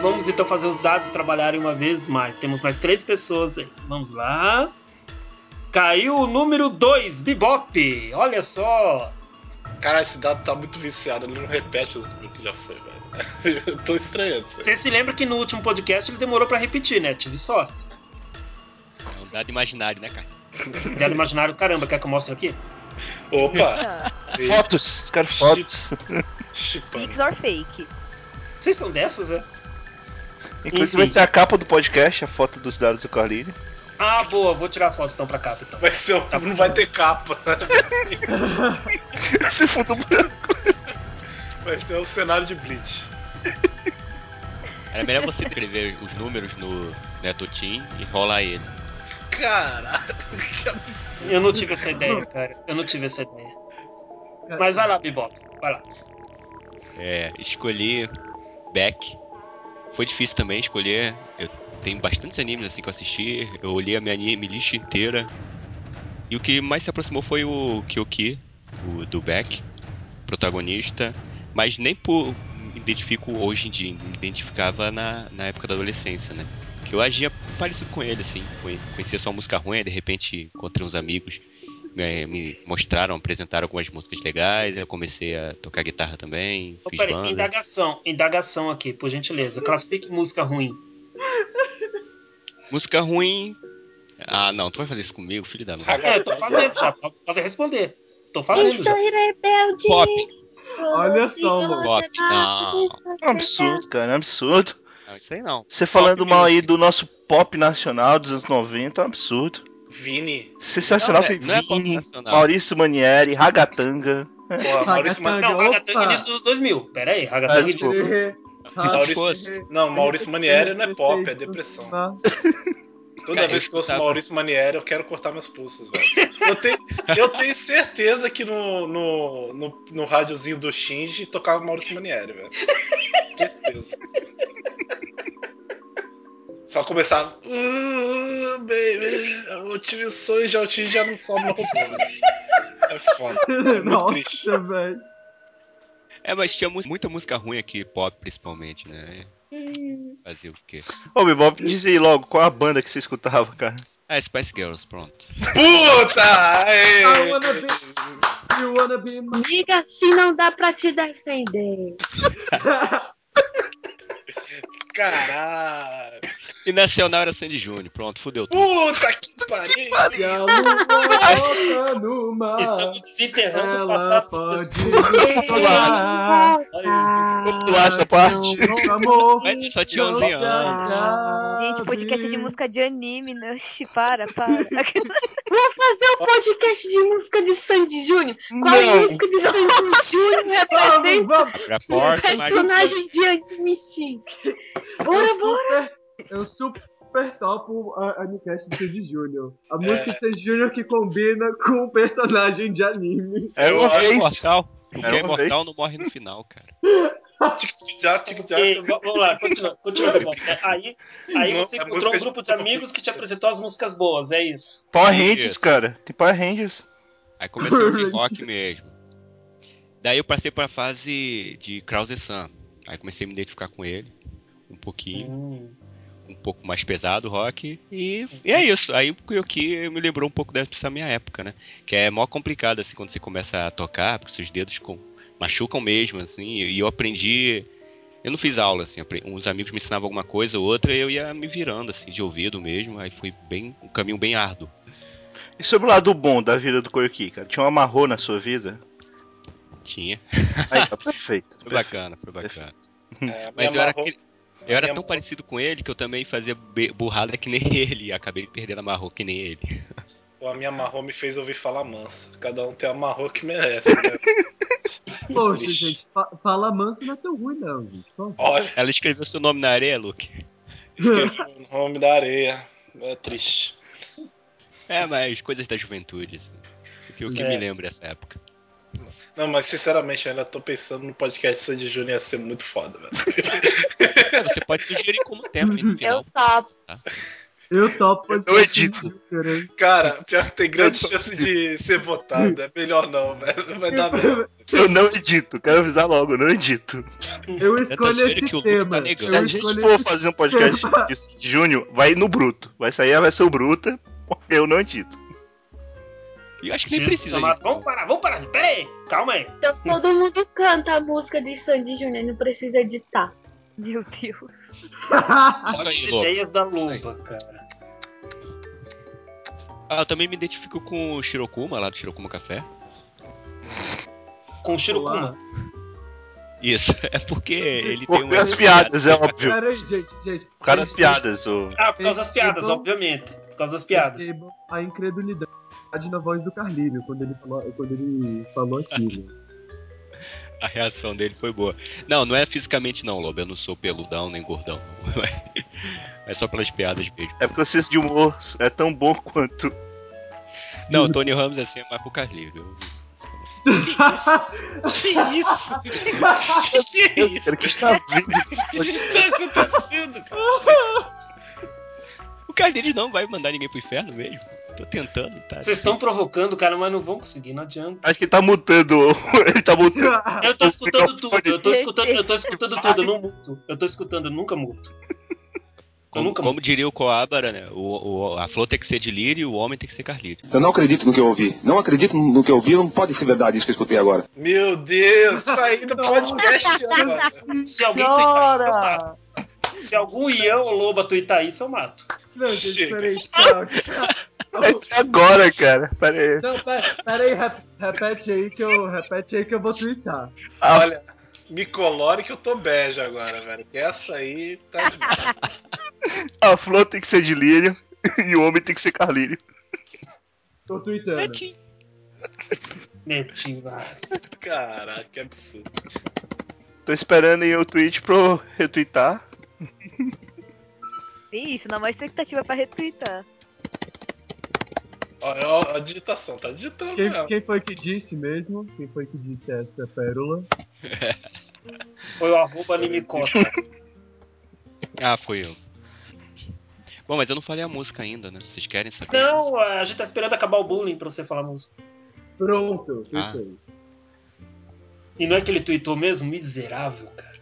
Vamos então fazer os dados trabalharem uma vez mais. Temos mais três pessoas aí. Vamos lá. Caiu o número 2, Bebop. Olha só. Cara, esse dado tá muito viciado, ele não repete os números que já foi, velho. Eu tô estranhando. Você se lembra que no último podcast ele demorou pra repetir, né? Tive sorte. É um dado imaginário, né, cara? Dado imaginário, caramba, quer que eu mostre aqui? Opa! Fotos, quero fotos. Mix or fake. Vocês são dessas, é? Inclusive Enfim. vai ser a capa do podcast, a foto dos dados do Carlinho. Ah, boa, vou tirar fotos então pra cá, então. Vai ser, o- não vai ter capa. Esse fundo branco. Vai ser o cenário de Bleach. Era melhor você escrever os números no Netotim e rolar ele. Caralho, que absurdo. Eu não tive essa ideia, cara. Eu não tive essa ideia. Mas vai lá, Bebop. Vai lá. É, escolhi Beck. Foi difícil também escolher. Eu tenho bastantes animes assim que eu assisti. Eu olhei a minha anime lista inteira. E o que mais se aproximou foi o Kyoki, o do Beck, protagonista. Mas nem por me identifico hoje em dia, me identificava na, na época da adolescência, né? Que eu agia parecido com ele, assim. Conhe- Conhecia só música ruim, aí de repente encontrei uns amigos me, me mostraram, apresentaram algumas músicas legais, aí eu comecei a tocar guitarra também, Ô, fiz peraí, banda. indagação, indagação aqui, por gentileza. Classifique música ruim. Música ruim. Ah, não, tu vai fazer isso comigo, filho da mãe. É, tô fazendo já. Pode responder. Tô fazendo já. rebelde. Pop. Olha só, mano. Pop. Não, É um absurdo, cara, é um absurdo. não, isso aí não. Você falando Pop mal aí do nosso pop nacional dos anos 90 é um absurdo. Vini. Sensacional Não, tem não é Vini, nacional. Maurício Manieri, Ragatanga. Porra, Maurício Man... Não, Ragatanga início dos 2000. Pera aí, Ragatanga início. Maurício-. Não, Maurício Manieri não é pop, é depressão. Toda Cara, vez que eu ouço Maurício Manieri, eu quero cortar meus pulsos, velho. Eu tenho, eu tenho certeza que no, no, no, no rádiozinho do Shinji tocava Maurício Manieri, velho. Certeza. Só começava. Uh, baby, eu tive sonhos de autismo já não sobe no controle. É foda. É muito triste. Nossa, velho. É, mas tinha mu- muita música ruim aqui, pop principalmente, né? Fazer o quê? Ô, Bebop, diz aí logo, qual a banda que você escutava, cara? Ah, Spice Girls, pronto. Puta! I wanna be, you wanna be my... Diga se não dá pra te defender. Caralho! E Nacional era Sandy Júnior, pronto, fudeu tudo. Puta que pariu! E a lua volta no mar. Estamos desenterrando o passado das pode pessoas. Vamos pular essa parte. Amor Mas eu só tinha não 11 se anos. Gente, podcast de música de anime, né? Oxi, para, para. Vou fazer um podcast de música de Sandy Júnior. Qual Não. música de Sandy Júnior representa Vamos, vamos. Abre a um personagem de anime X? Bora, eu bora. Eu super topo a, a Nicast de Sandy Júnior. A É. música de Sandy Júnior que combina com o personagem de anime. É Eu uma acho É vez. imortal. O que é imortal vez. não morre no final, cara. Tic-tac, tic-tac. E, vamos lá, continua, continua. É, Aí, aí Não, você encontrou um de- grupo de amigos que te apresentou as músicas boas, é isso. Power Isso. Rangers, cara. Tem Power Rangers. Aí comecei ouvir rock mesmo. Daí eu passei pra fase de Krause Sun. Aí comecei a me identificar com ele. Um pouquinho. Hum. Um pouco mais pesado, rock, e, e é isso. Aí o que me lembrou um pouco dessa minha época, né? Que é mó complicado, assim, quando você começa a tocar, porque seus dedos com- machucam mesmo, assim, e eu aprendi... Eu não fiz aula, assim, uns amigos me ensinavam alguma coisa ou outra, e eu ia me virando, assim, de ouvido mesmo, aí foi bem, um caminho bem árduo. E sobre o lado bom da vida do Koyuki, cara? Tinha um amarrou na sua vida? Tinha. Aí, tá perfeito. Foi perfeito. bacana, foi bacana. É, Mas eu era, amarrou- aquele- eu era me tão parecido com ele que eu também fazia burrada que nem ele, e acabei perdendo a marro que nem ele. Pô, a minha amarrou me fez ouvir falar manso. Cada um tem a amarrou que merece, né? Poxa, gente, fa- fala manso não é tão ruim, não, gente. Olha, Ela escreveu seu nome na areia, Luke. escrevi o nome da areia. É triste. É, mas coisas da juventude, assim. O que, o que me lembra dessa época. Não, mas sinceramente, eu ainda tô pensando no podcast Sandy Júnior ia ser muito foda, velho. É, você pode sugerir como tema ali no Eu topo. Eu topo Eu podcast edito. Cara, pior que tem grande chance de ser votado. É melhor não, velho. Não vai dar merda. Eu não edito, quero avisar logo, eu não edito. Eu Eu escolho achando esse que o Luke tema. tá negando. Se Eu a gente for fazer um podcast tema. de Sandy Júnior, vai no bruto. Vai sair a versão bruta, porque eu não edito. E eu acho que nem Jesus precisa. Vamos parar, vamos parar. Pera aí, calma aí. Então todo mundo canta a música de Sandy Júnior, não precisa editar. Meu Deus. As ideias da. Loba, cara. Ah, eu também me identifico com o Shirokuma, lá do Shirokuma Café. Com o Shirokuma. Isso, é porque ele tem uma... as piadas, é óbvio. Aí, gente, gente. Por causa das piadas, o... Ah, por causa das piadas, obviamente. Por causa das piadas. A incredulidade na voz do Carlírio quando ele falou, quando ele falou aquilo. A reação dele foi boa. Não, não é fisicamente não, Lobo. Eu não sou peludão nem gordão. É só pelas piadas mesmo. É porque o senso de humor é tão bom quanto. Não, o Tony Ramos assim é mais pro Carlinhos. Eu- Que isso? Que isso? Que está vindo O que tá acontecendo, cara? O Carlinhos não vai mandar ninguém pro inferno mesmo. Tô tentando, tá? Vocês estão provocando, cara, mas não vão conseguir, não adianta. Acho que tá mutando. Ele tá mutando. Eu tô escutando tudo, eu tô escutando, eu tô escutando tudo, eu não muto. Eu tô escutando, eu nunca muto. Eu Como, nunca como muto. diria o Coabara, né? O, o- a flor tem que ser de lírio e o homem tem que ser carlírio. Eu não acredito no que eu ouvi. Não acredito no que eu ouvi. Não pode ser verdade isso que eu escutei agora. Meu Deus, saí do podcast agora. Se alguém Senhora! mato. Se algum Ian ou Loba twittar isso, eu mato. Não, gente, Chega. peraí, tchau, tchau. Vai ser agora, cara. Pera aí. Não, pera, pera aí, rep- repete aí que eu, repete aí que eu vou twittar. Olha, me colore que eu tô bege agora, velho. Que essa aí tá demais. A flor tem que ser de lírio e o homem tem que ser carlírio. Tô tweetando. Netinho, vai. Caraca, que absurdo. Tô esperando aí o tweet pro retweetar. Isso, na mais expectativa pra retweetar. Olha a digitação, tá digitando Quem, mesmo. quem foi que disse mesmo? Quem foi que disse essa pérola? Foi o arroba Animicota. Ah, foi eu. Bom, mas eu não falei a música ainda, né? Vocês querem saber? Não, a gente tá esperando acabar o bullying pra você falar música. Pronto, Ah. tweetei. E não é que ele tweetou mesmo? Miserável, cara.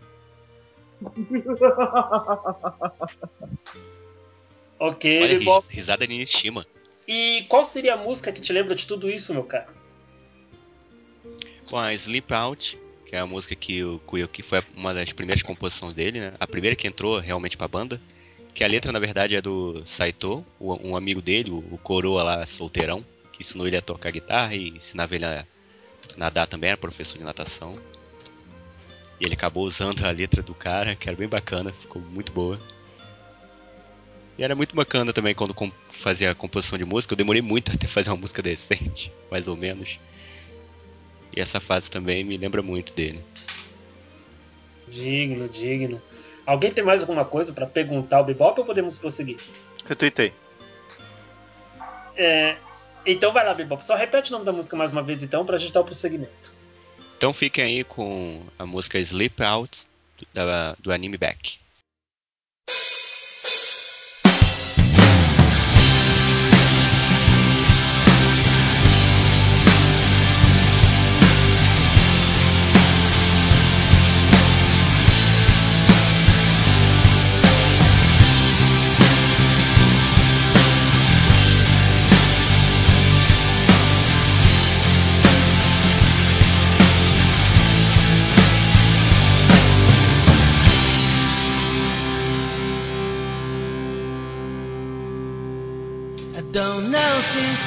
Ok, Olha, ris- risada de Nishima. E qual seria a música que te lembra de tudo isso, meu cara? Bom, a Sleep Out, que é a música que o Kuyoki foi uma das primeiras composições dele, né? A primeira que entrou realmente pra banda. Que a letra, na verdade, é do Saito, um amigo dele, o, o coroa lá, solteirão, que ensinou ele a tocar guitarra e ensinava ele a nadar também, era professor de natação. E ele acabou usando a letra do cara, que era bem bacana, ficou muito boa. E era muito bacana também quando fazia a composição de música. Eu demorei muito até fazer uma música decente, mais ou menos. E essa fase também me lembra muito dele. Digno, digno. Alguém tem mais alguma coisa pra perguntar ao Bebop ou podemos prosseguir? Retweetei. É, então vai lá, Bebop. Só repete o nome da música mais uma vez, então, pra gente dar o prosseguimento. Então fiquem aí com a música Sleep Out da- do anime Back.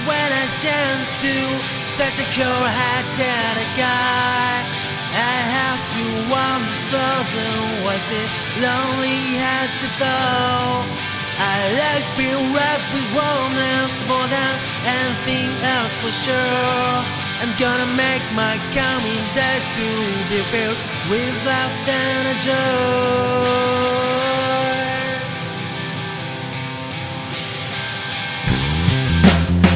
When I chanced to such a cold hearted guy. I have to warm this frozen. Was it lonely at the door? I like being wrapped with warmness more than anything else for sure. I'm gonna make my coming days to be filled with laughter and a joy.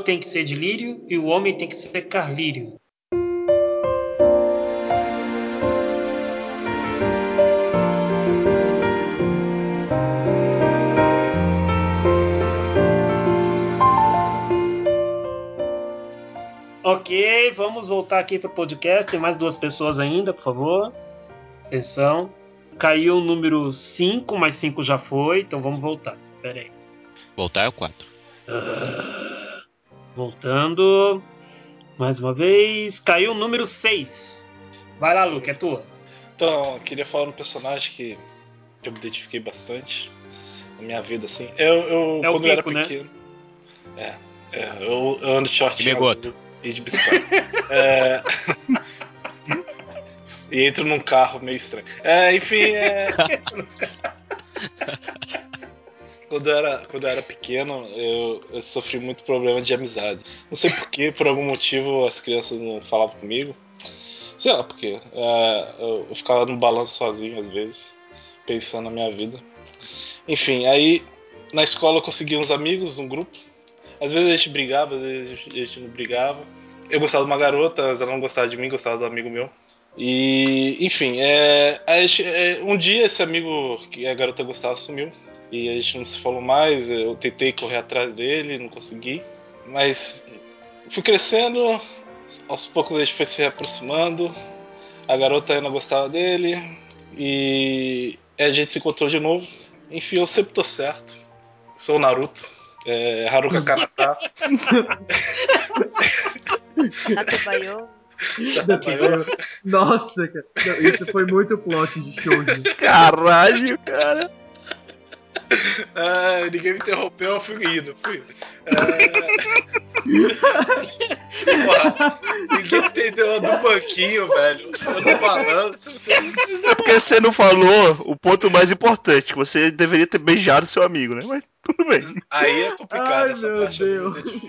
flor tem que ser de lírio e o homem tem que ser carlírio. Ok, vamos voltar aqui para o podcast. Tem mais duas pessoas ainda, por favor. Atenção. Caiu o número 5, mas 5 já foi, então vamos voltar. Pera aí. Voltar é o 4. Voltando. Mais uma vez. Caiu o número 6. Vai lá, Luke, é tua. Então, eu queria falar um personagem que, que eu me identifiquei bastante na minha vida, assim. Eu, eu É o quando eu era né? pequeno. É, é eu, eu ando de shortinho Megoto. azul e de bicicleta. É, e entro num carro meio estranho. É, enfim, é. Quando eu, era, quando eu era pequeno, eu, eu sofri muito problema de amizade. Não sei porquê, por algum motivo as crianças não falavam comigo. Sei lá porquê. É, eu, eu ficava no balanço sozinho às vezes, pensando na minha vida. Enfim, aí na escola eu consegui uns amigos, um grupo. Às vezes a gente brigava, às vezes a gente, não brigava. Eu gostava de uma garota, mas ela não gostava de mim, gostava do amigo meu. E, enfim, é, gente- é, um dia esse amigo que a garota gostava sumiu. E a gente não se falou mais. Eu tentei correr atrás dele, não consegui. Mas fui crescendo, aos poucos a gente foi se aproximando. A garota ainda gostava dele. E a gente se encontrou de novo. Enfim, eu sempre tô certo. Sou o Naruto. É, Haruka Kanata. Atabayo. Nossa, cara. Não, isso foi muito plot de show. Caralho, cara. Ah, ninguém me interrompeu, eu fui indo. Fui indo. É... Porra, ninguém entendeu do banquinho, velho. No balanço. É porque você não falou o ponto mais importante, que você deveria ter beijado seu amigo, né? Mas tudo bem. Aí é complicado Ai, essa meu parte. não Deus.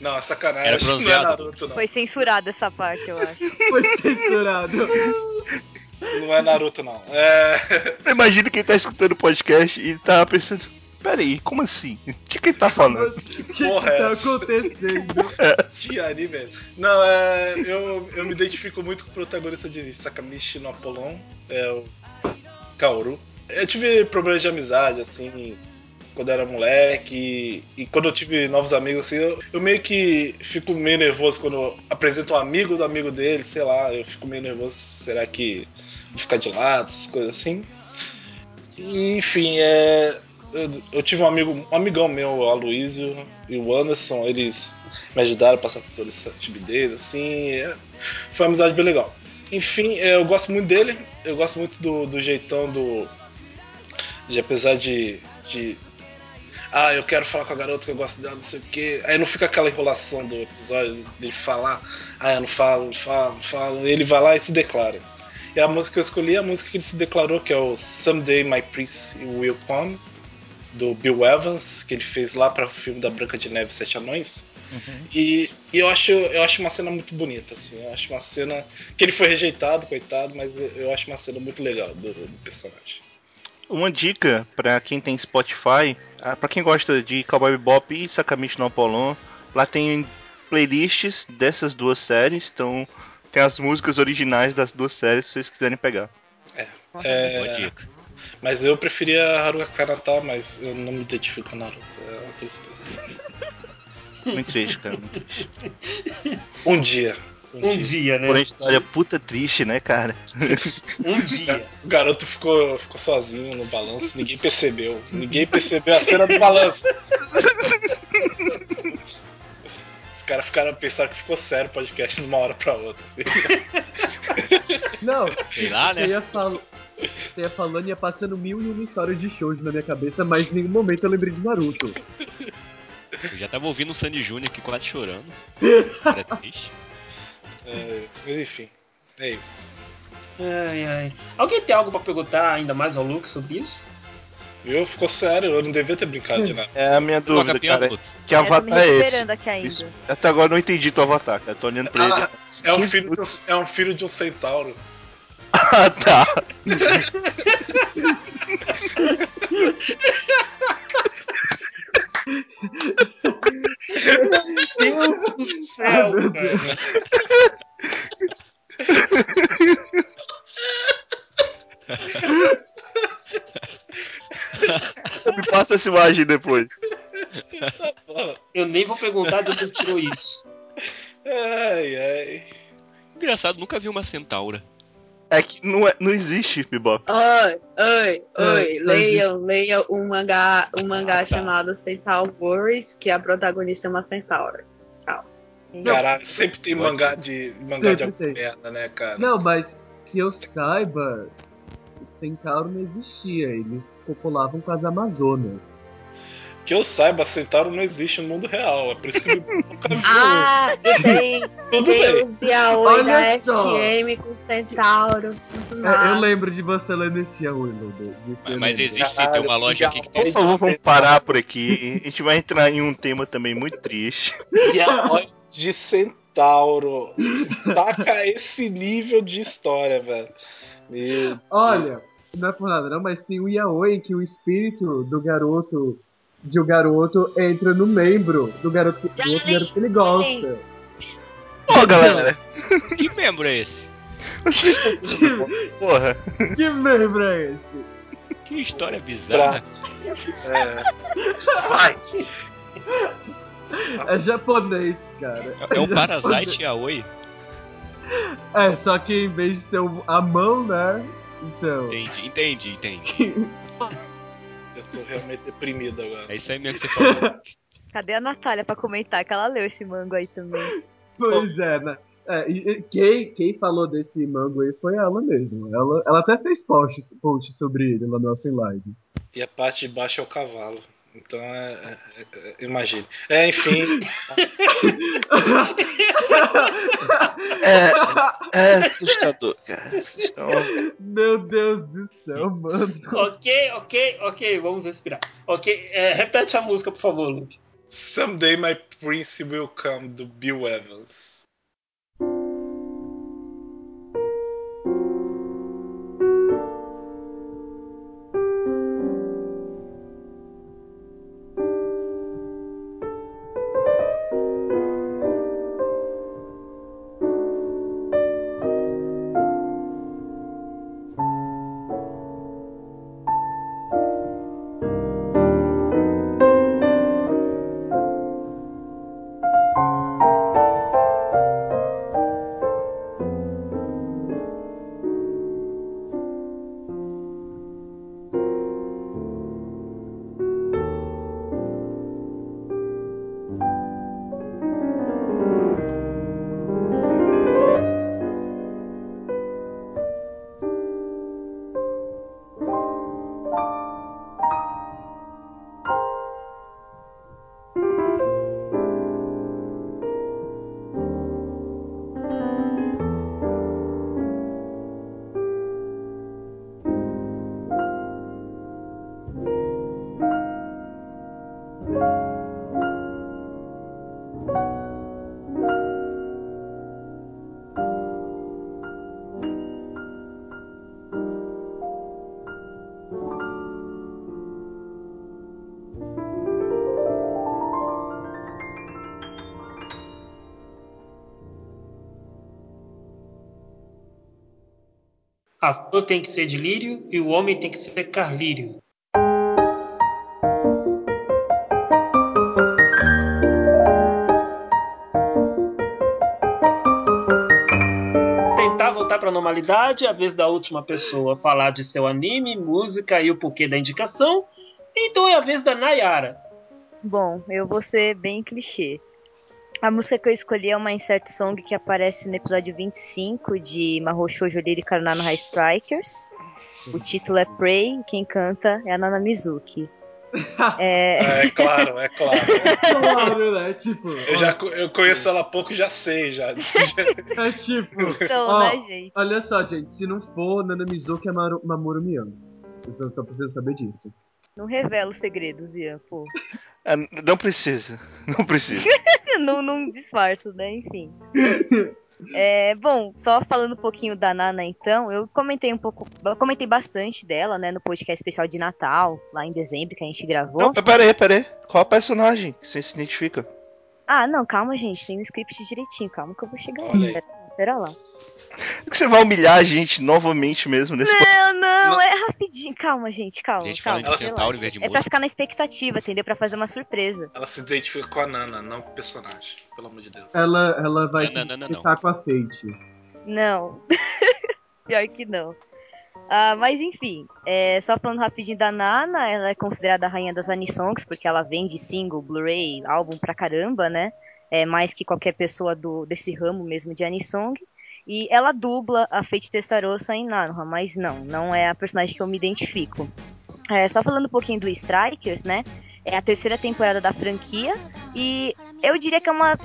Não, é sacanagem. Era Não é. Naruto, não. Foi censurada essa parte, eu acho. Foi censurado. Não é Naruto, não. É... Imagina quem tá escutando o podcast e tá pensando, peraí, como assim? O que que ele tá falando? O que, que Porra, tá é. acontecendo? Tinha ali, velho. Não, é. Eu, eu me identifico muito com o protagonista de Sakamichi no Apollon, é o Kaoru. Eu tive problemas de amizade, assim, quando eu era moleque. E, e quando eu tive novos amigos, assim, eu, eu meio que fico meio nervoso quando apresento um amigo do amigo dele, sei lá, eu fico meio nervoso. Será que vou ficar de lado, essas coisas assim? E, enfim, é. Eu, eu tive um amigo, um amigão meu, o Aloysio e o Anderson, eles me ajudaram a passar por essa timidez, assim. é, foi uma amizade bem legal. Enfim, é, eu gosto muito dele, eu gosto muito do, do jeitão do. De apesar de, de. Ah, eu quero falar com a garota que eu gosto dela, não sei o quê. Aí não fica aquela enrolação do episódio de falar, ah, eu não falo, não falo, não falo. Ele vai lá e se declara. E a música que eu escolhi é a música que ele se declarou, que é o Someday My Prince Will Come, do Bill Evans, que ele fez lá para o filme da Branca de Neve e Sete Anões. E, e eu, acho, eu acho uma cena muito bonita, assim. Eu acho uma cena. Que ele foi rejeitado, coitado, mas eu, acho uma cena muito legal do, do personagem. Uma dica pra quem tem Spotify, ah, pra quem gosta de Cowboy Bebop e Sakamichi no Apollon, lá tem playlists dessas duas séries, então tem as músicas originais das duas séries se vocês quiserem pegar. É, Boa dica. mas eu preferia Haruka Kanata, mas eu não me identifico com Naruto. É uma tristeza. Muito triste, cara. Muito triste. Um dia. Um dia, né? Porém, história puta triste, né, cara? Um dia. O garoto ficou, ficou sozinho no balanço, ninguém percebeu. Ninguém percebeu a cena do balanço. Os caras ficaram pensando que ficou sério o podcast de uma hora pra outra. assim. Não, Sei lá, você né? ia, fal... você ia falando e ia passando mil e uma histórias de shows na minha cabeça, mas em nenhum momento eu lembrei de Naruto. Eu já tava ouvindo o Sandy Júnior aqui quase chorando. Era triste. É, mas enfim, é isso. Ai, ai. Alguém tem algo pra perguntar ainda mais ao Luke sobre isso? Viu? Ficou sério, eu não devia ter brincado de nada. É a minha dúvida, cara. Luke. Que Eu avatar é esse? aqui ainda. Isso- Até agora eu não entendi teu avatar, cara. Tô olhando pra ele. Ah, é um, 15 filho de um, é um filho de um centauro. Ah, tá. Me passa essa imagem depois. Eu nem vou perguntar de onde tirou isso. Ai, ai. Engraçado, nunca vi uma centaura. É que não, é, não existe, Bebop. Oi, oi, oi. só Leiam, leiam um mangá, um mangá Ah, tá. chamado Centaur Boris, que a protagonista é uma centaura. Tchau. Caralho, sempre tem mangá de mangá de merda, né, cara? Não, mas que eu saiba, Centauro não existia. Eles copulavam com as Amazonas. Que eu saiba, Centauro não existe no mundo real. É por isso que eu nunca vi. Ah, tem, Tudo bem. os yaoi Olha da só. STM com Centauro. É, eu lembro de você lendo esse Yaoi, eu Mas lembro. existe, Caralho, tem uma loja aqui que Por tem. favor, vamos parar por aqui. A gente vai entrar em um tema também muito triste. Yaoi de Centauro. Taca esse nível de história, velho. Meu Olha, não é por nada não, mas tem o Yaoi que o espírito do garoto, de um garoto, entra no membro do garoto, do outro garoto que ele gosta. Ô, galera. Que membro é esse? Porra. Que membro é esse? Que história bizarra. braço. É. Vai. É japonês, cara. É o japonês. Parasite Yaoi. É, só que em vez de ser o- a mão, né? Então. Entendi, entendi, entendi. Eu tô realmente deprimido agora. É isso aí mesmo que você falou. Cadê a Natália pra comentar que ela leu esse manga aí também? Pois é, né? É, e- e quem, quem falou desse mango aí foi ela mesmo. Ela, ela até fez post, post sobre ele lá no Open Live. E a parte de baixo é o cavalo. Então é. é- é- imagine. É, enfim. É, é assustador, cara. Vocês estão. Meu Deus do céu, mano. ok, ok, ok, vamos respirar. Ok, é, repete a música, por favor, Luke. Someday my prince will come do Bill Evans. A flor tem que ser de lírio e o homem tem que ser carlírio. Tentar voltar para a normalidade, a vez da última pessoa falar de seu anime, música e o porquê da indicação. Então é a vez da Nayara. Bom, eu vou ser bem clichê. A música que eu escolhi é uma insert song que aparece no episódio 25 de Mahou Shoujo Lyric Nano High Strikers. O título é Pray e quem canta é a Nana Mizuki. É, É claro, é claro. Claro, né? Tipo. Eu, já, eu conheço ela pouco já sei já. É tipo. então, ó, né, gente? Olha só, gente. Se não for Nana Mizuki, é Maru- Mamoru Miyano. Você só precisa saber disso. Não revela os segredos, Ian, pô. É, não precisa. Não precisa. não, não disfarço, né? Enfim. É, bom, só falando um pouquinho da Nana, então, eu comentei um pouco, comentei bastante dela, né, no podcast especial de Natal, lá em dezembro, que a gente gravou. Não, pera aí, pera aí. Qual a personagem que você se identifica? Ah, não, calma, gente. Tem um script direitinho. Calma que eu vou chegar Olha aí. aí. Pera, pera lá. Você vai humilhar a gente novamente mesmo nesse Não, não, Não. é rapidinho. Calma, gente, calma. A gente calma. fala de Ela- centauro É pra ficar na expectativa, entendeu? Pra fazer uma surpresa. Ela se identifica com a Nana, não com o personagem. Pelo amor de Deus. Ela, ela vai se identificar com a Fate. Não. Pior que não. Ah, mas enfim, é, só falando rapidinho da Nana, ela é considerada a rainha das anisongs, porque ela vende single, Blu-ray, álbum pra caramba, né? É mais que qualquer pessoa do, desse ramo mesmo de anisong. E ela dubla a Fate Testarossa em Nanoha, mas não, não é a personagem que eu me identifico. É, só falando um pouquinho do Strikers, né? É a terceira temporada da franquia e eu diria que é uma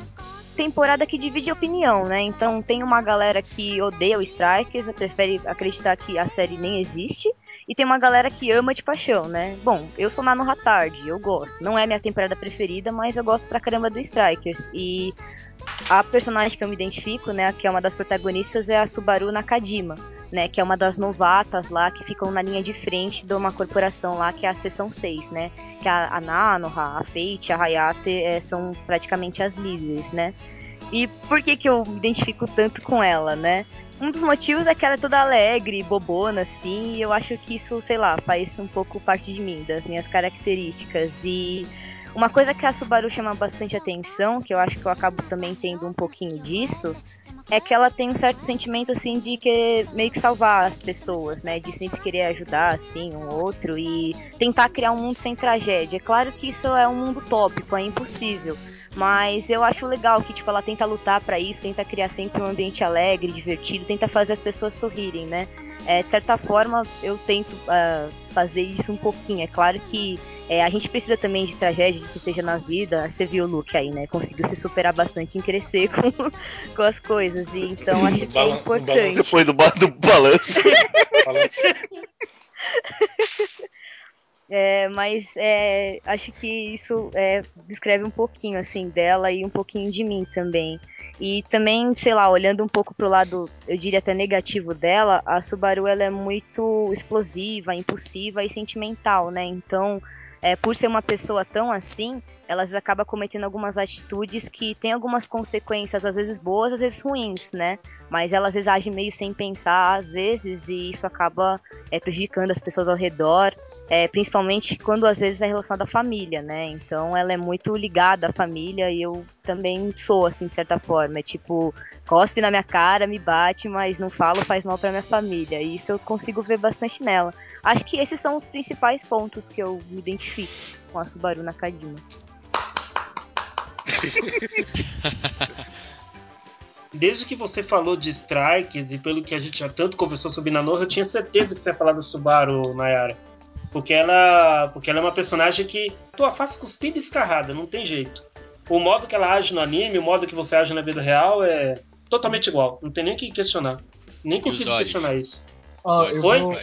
temporada que divide opinião, né? Então tem uma galera que odeia o Strikers, prefere acreditar que a série nem existe, e tem uma galera que ama de paixão, né? Bom, eu sou Nano Hatard, eu gosto. Não é minha temporada preferida, mas eu gosto pra caramba do Strikers. E a personagem que eu me identifico, né, que é uma das protagonistas, é a Subaru Nakajima, né, que é uma das novatas lá que ficam na linha de frente de uma corporação lá, que é a Seção 6, né? Que a, a Nanoha, a Fate, a Hayate eh, são praticamente as líderes, né? E por que que eu me identifico tanto com ela, né? Um dos motivos é que ela é toda alegre, bobona, assim, e eu acho que isso, sei lá, faz um pouco parte de mim, das minhas características. E uma coisa que a Subaru chama bastante atenção, que eu acho que eu acabo também tendo um pouquinho disso, é que ela tem um certo sentimento, assim, de que meio que salvar as pessoas, né? De sempre querer ajudar, assim, um outro e tentar criar um mundo sem tragédia. É claro que isso é um mundo tópico, é impossível. Mas eu acho legal que, tipo, ela tenta lutar pra isso, tenta criar sempre um ambiente alegre, divertido, tenta fazer as pessoas sorrirem, né? É, de certa forma, eu tento ah, fazer isso um pouquinho. É claro que é, a gente precisa também de tragédias, que seja na vida. Você viu o Luke aí, né? Conseguiu se superar bastante em crescer com, com as coisas. E, então, acho que é importante. Depois do, ba- do balanço. É, mas é, acho que isso é, descreve um pouquinho assim dela e um pouquinho de mim também. E também, sei lá, olhando um pouco pro lado, eu diria até negativo dela, a Subaru ela é muito explosiva, impulsiva e sentimental, né? Então, é, por ser uma pessoa tão assim, ela às vezes acaba cometendo algumas atitudes que têm algumas consequências, às vezes boas, às vezes ruins, né? Mas ela às vezes age meio sem pensar, às vezes, e isso acaba é, prejudicando as pessoas ao redor é, principalmente quando às vezes é relacionada à família, né? Então ela é muito ligada à família e eu também sou, assim, de certa forma. É tipo, cospe na minha cara, me bate, mas não falo, faz mal pra minha família. E isso eu consigo ver bastante nela. Acho que esses são os principais pontos que eu me identifico com a Subaru Nakajima. Desde que você falou de strikes e pelo que a gente já tanto conversou sobre Nanoha, eu tinha certeza que você ia falar do Subaru, Nayara. Porque ela, porque ela é uma personagem que tua face cuspida e escarrada, não tem jeito. O modo que ela age no anime, o modo que você age na vida real é totalmente igual. Não tem nem que questionar. Nem consigo questionar isso. Eu Oi? vou,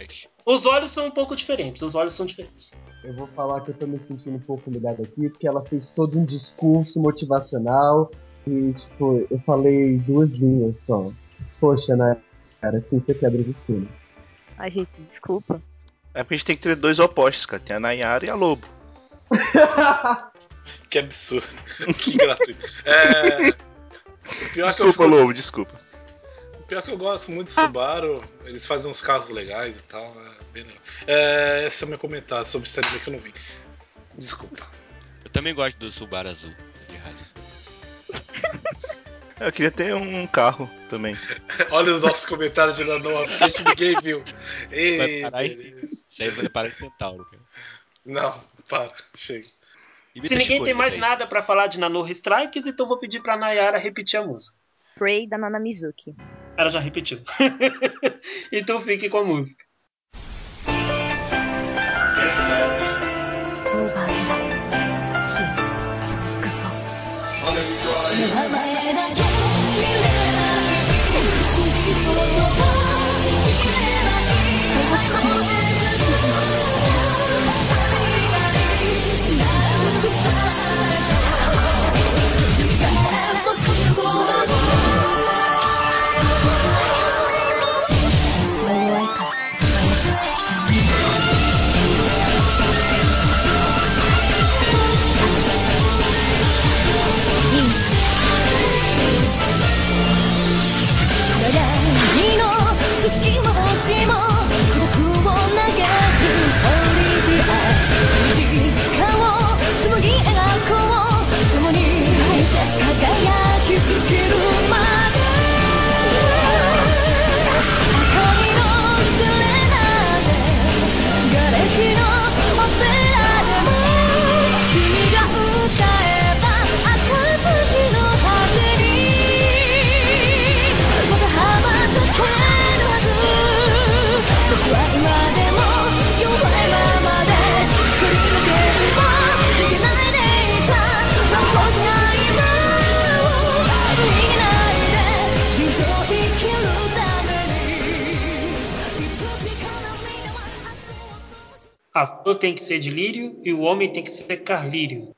Os olhos são um pouco diferentes, os olhos são diferentes. eu vou falar que eu tô me sentindo um pouco ligado aqui, porque ela fez todo um discurso motivacional e, tipo, eu falei duas linhas só. Poxa, né? Cara, assim você quebra as esquinas. Ai, gente, desculpa. É porque a gente tem que ter dois opostos, cara. Tem a Nayara e a Lobo. Que absurdo. que gratuito. É. Pior Desculpa, que eu, Lobo, desculpa. o pior que eu gosto muito do Subaru, eles fazem uns carros legais e tal. É bem legal. É, esse é o meu comentário sobre esse anime que eu não vi. Desculpa. Eu também gosto do Subaru azul de rádio. Eu queria ter um carro também. Olha os nossos comentários de Nanoa, porque a gente ninguém viu. Ei, Vai parar. Isso aí vai parar em centauro, cara. Não, para, chega. Se ninguém tem mais aí. nada pra falar de Nanoha Strikes, então vou pedir pra Nayara repetir a música. Prey da Nana Mizuki. Ela já repetiu. então fique com a música. オ próximo. A flor tem que ser de lírio e o homem tem que ser carlírio.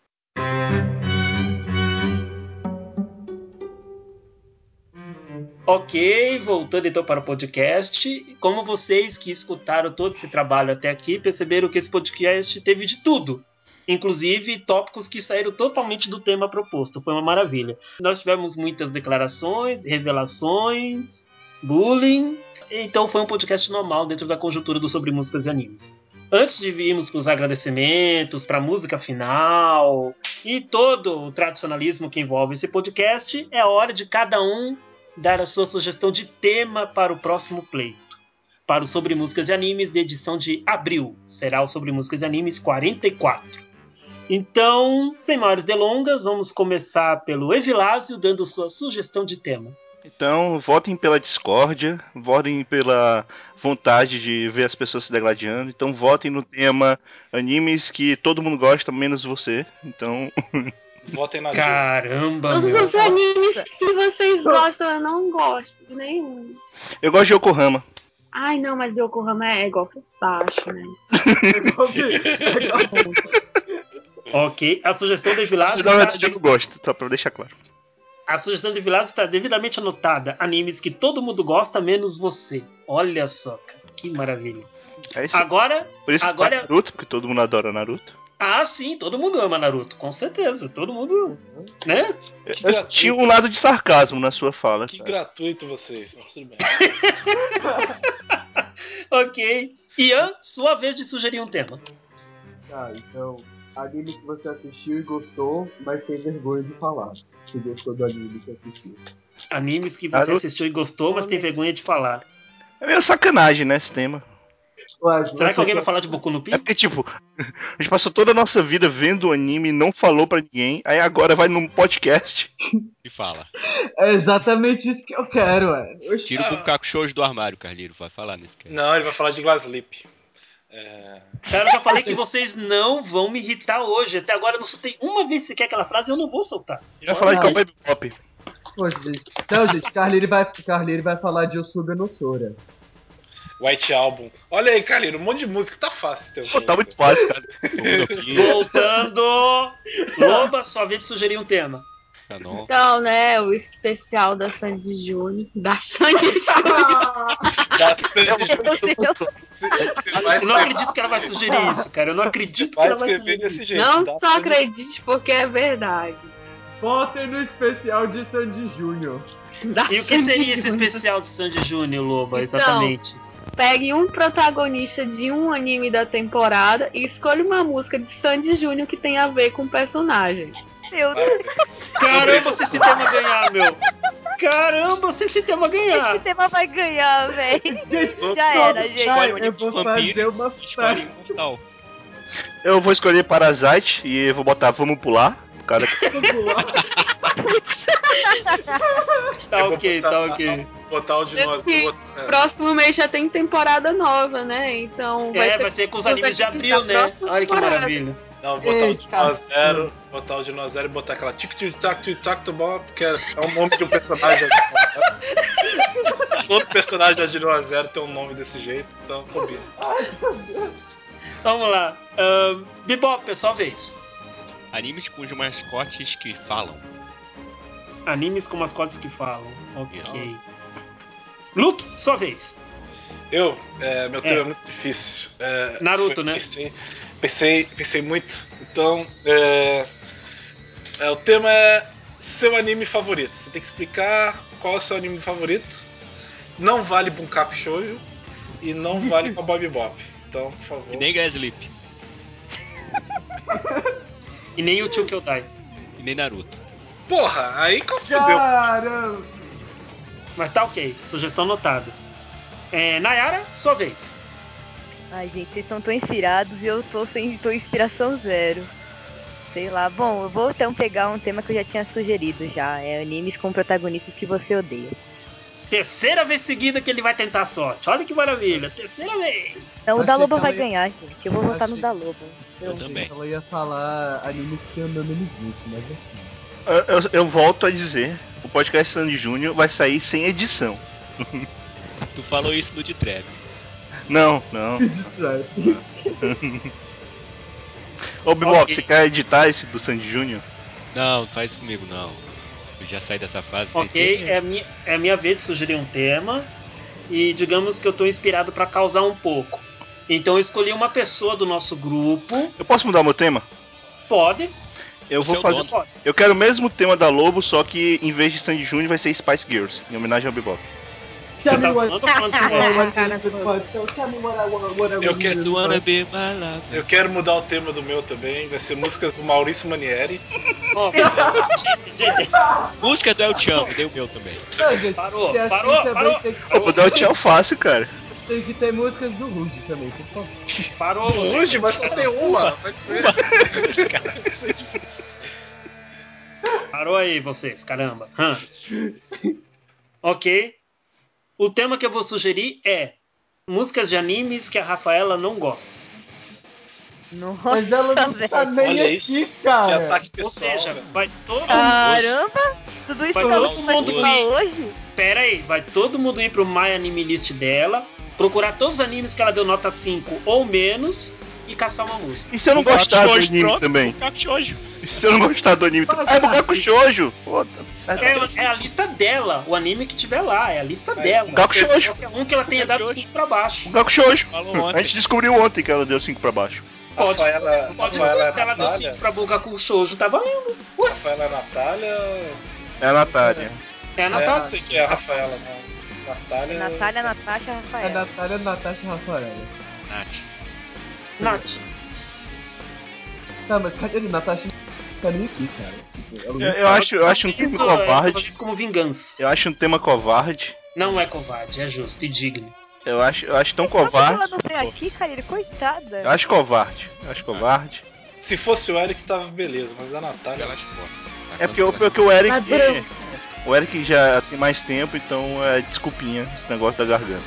Ok, voltando então para o podcast. Como vocês que escutaram todo esse trabalho até aqui perceberam que esse podcast teve de tudo. Inclusive tópicos que saíram totalmente do tema proposto. Foi uma maravilha. Nós tivemos muitas declarações, revelações, bullying. Então foi um podcast normal dentro da conjuntura do Sobre Músicas e Animes. Antes de virmos para os agradecimentos, para a música final e todo o tradicionalismo que envolve esse podcast, é hora de cada um dar a sua sugestão de tema para o próximo pleito. Para o Sobre Músicas e Animes de edição de abril. Será o Sobre Músicas e Animes 44. Então, sem maiores delongas, vamos começar pelo Evilásio dando sua sugestão de tema. Então, votem pela discórdia, votem pela vontade de ver as pessoas se degladiando. Então, votem no tema animes que todo mundo gosta, menos você. Então, Votem na. Caramba, Todos meu. os animes que vocês gostam, eu não gosto de nenhum. eu gosto de Yokohama. Ai, não, mas Yokohama é igual por baixo, né? Ok, a sugestão Na está, verdade, eu não gosto, só pra deixar claro. A sugestão do Evilásio está devidamente anotada. Animes que todo mundo gosta, menos você. Olha só, cara, que maravilha. É isso. Agora, Por isso que agora- tá Naruto, porque todo mundo adora Naruto. ah, sim, todo mundo ama Naruto, com certeza. Todo mundo, né? Tinha um lado de sarcasmo na sua fala. Que cara. gratuito vocês, mas tudo bem. Ok. Ian, sua vez de sugerir um tema. Tá, então, animes que você assistiu e gostou, mas tem vergonha de falar. Que gostou do anime que assistiu. Animes que você assistiu e gostou, mas tem vergonha de falar. É meio sacanagem, né, esse tema. Ué, Será que alguém vai falar de Boku no É Pico? porque, tipo, a gente passou toda a nossa vida vendo o anime e não falou pra ninguém, aí agora vai num podcast. E fala. É exatamente isso que eu quero, ué. Tira o Bukaku Shoujo do armário, Carliro. Vai falar nesse cara. Não, ele vai falar de Glass Lip. É... Cara, eu já falei que vocês não vão me irritar hoje. Até agora eu não soltei uma vez sequer aquela frase e eu não vou soltar. E vai falar de. Cowboy Bebop. Poxa, gente. Não, gente, Carleiro vai, Carleiro vai falar de Osuga no Sora. White Album. Olha aí, Carlinhos, um monte de música, tá fácil ter Pô, tá muito fácil, cara. Voltando! Loba, sua vez de sugerir um tema. Canon. Então, né, o especial da Sandy Júnior. Da Sandy Júnior. Deus. Você vai Eu não acredito que ela vai sugerir isso, cara. Eu não acredito que vai ela vai escrever sugerir desse isso. jeito. Não tá? só acredite porque é verdade. Votem no especial de Sandy Júnior. Da E o que Sandy seria esse Júnior. especial de Sandy Júnior, Loba, Então, exatamente? Pegue um protagonista de um anime da temporada e escolha uma música de Sandy Júnior que tem a ver com o personagem. Meu Deus. Caramba, se esse tema ganhar, meu! Caramba, se esse tema Esse ganhar! tema vai ganhar, velho. Já era, gente. Cara, eu vou um vampiro, fazer uma um. Eu vou escolher Parasite e eu vou botar Vamos Pular. Cara Putz. Tá ok, tá ok. Botar o de nós duas. É. Próximo mês já tem temporada nova, né? Então vai É, ser. vai ser com os animes de abril, né? Olha que temporada. maravilha. Não, botar o de nós zero. Botar o de nós zero e botar aquela tic tic tac tic tac to bom, porque é um nome de um personagem. Todo personagem da de nós zero tem um nome desse jeito, então combina. Vamos lá. Ahn, Bebop, é sua vez. Animes cujos mascotes que falam. Animes com mascotes que falam. Ok. Luke, sua vez. Eu, é, meu tema É. é, muito difícil. É, Naruto, foi- né? Pensei, pensei, pensei muito. Então, é, é, o tema é seu anime favorito. Você tem que explicar qual é o seu anime favorito. Não vale Bunkaku Shoujo e não vale Cowboy Bebop. Então, por favor. E nem Sleep. E nem o Tio Kyodai. E nem Naruto. Porra, aí confudeu. Caramba! Mas tá ok. Sugestão notada. É, Nayara, sua vez. Ai, gente, vocês estão tão inspirados e eu tô sem tô inspiração zero. Sei lá. Bom, eu vou então pegar um tema que eu já tinha sugerido já. É animes com protagonistas que você odeia. Terceira vez seguida que ele vai tentar a sorte. Olha que maravilha. Terceira vez. Então o Achei da Loba que vai ia- ganhar, gente. Eu vou votar no Achei- da Loba. Eu também. Ela ia falar animes que tem o nome Mizuki, mas. Eu, eu- eu volto a dizer, o podcast Sandy Júnior vai sair sem edição. Tu falou isso no de Treve. Não, não. Ô, Bebop, Ok. você quer editar esse do Sandy Júnior? Não, faz isso comigo não. Eu já saí dessa fase. Ok, é a, minha, é a minha vez de sugerir um tema. E digamos que eu tô inspirado pra causar um pouco. Então eu escolhi uma pessoa do nosso grupo. Eu posso mudar meu tema? Pode. Eu vou é o fazer. dono. Eu quero o mesmo tema da Lobo, só que em vez de Sandy Júnior vai ser Spice Girls, em homenagem ao Bebop. Você tá zoando Eu quero- wanna do. be my love. Eu quero mudar o tema do meu também. Vai ser músicas do Maurício Manieri. Música do El Chamo, dei o meu também. Não, gente, Parou, parou, parou. Ô, puder eu tinha fácil, cara. Tem que ter músicas do Rude também, por favor. parou. Hoje, mas só tem uma. Vai ser. Vai ser difícil. Parou aí vocês, caramba. Hã. ok. O tema que eu vou sugerir é músicas de animes que a Rafaela não gosta. Nossa, Mas ela não velho. tá nem Olha aqui, isso. Que cara. ataque Ou pessoal. seja, velho. vai todo mundo. Caramba! Tudo isso Vai que ela todo não mundo ir. hoje? Pera aí, vai todo mundo ir pro My Anime List dela, procurar todos os animes que ela deu nota 5 ou menos e caçar uma música. E se eu não gostar do Shoujo, anime pronto, também? Shoujo. E se eu não gostar do anime também? Ah, é Bugaku Shoujo! Pô, tá- É, é a lista dela, o anime que tiver lá, é a lista dela. Bugaku Shoujo! Qualquer um que ela tenha dado Shoujo. 5 pra baixo. Bugaku Shoujo! A gente descobriu ontem que ela deu 5 pra baixo. Pode Rafaela, ser, pode Rafaela ser, se ela deu Natália. 5 pra Bugaku Shoujo, tá valendo. Rafaela Natália. É a Natália. É a É, Natália. não sei quem é a Rafaela, mas Natália. É Natália, Natasha, É Rafaela. Natália, Natasha e Rafaela. Nath. Nath. Tá, mas cadê ele? Natasha tá nem aqui, cara. Ela Eu, eu acho, eu acho um Isso, tema é, covarde. isso como vingança. Eu acho um tema covarde. Não é covarde, é justo e digno. Eu acho, eu acho tão Só porque ela covarde. não veio aqui, cara, ele, coitada. Eu acho covarde. Eu acho covarde. Se fosse o Eric, tava beleza, mas a Natália. Portas. É porque, o- porque o Eric. Ladrão. O Eric já tem mais tempo, então é desculpinha esse negócio da garganta.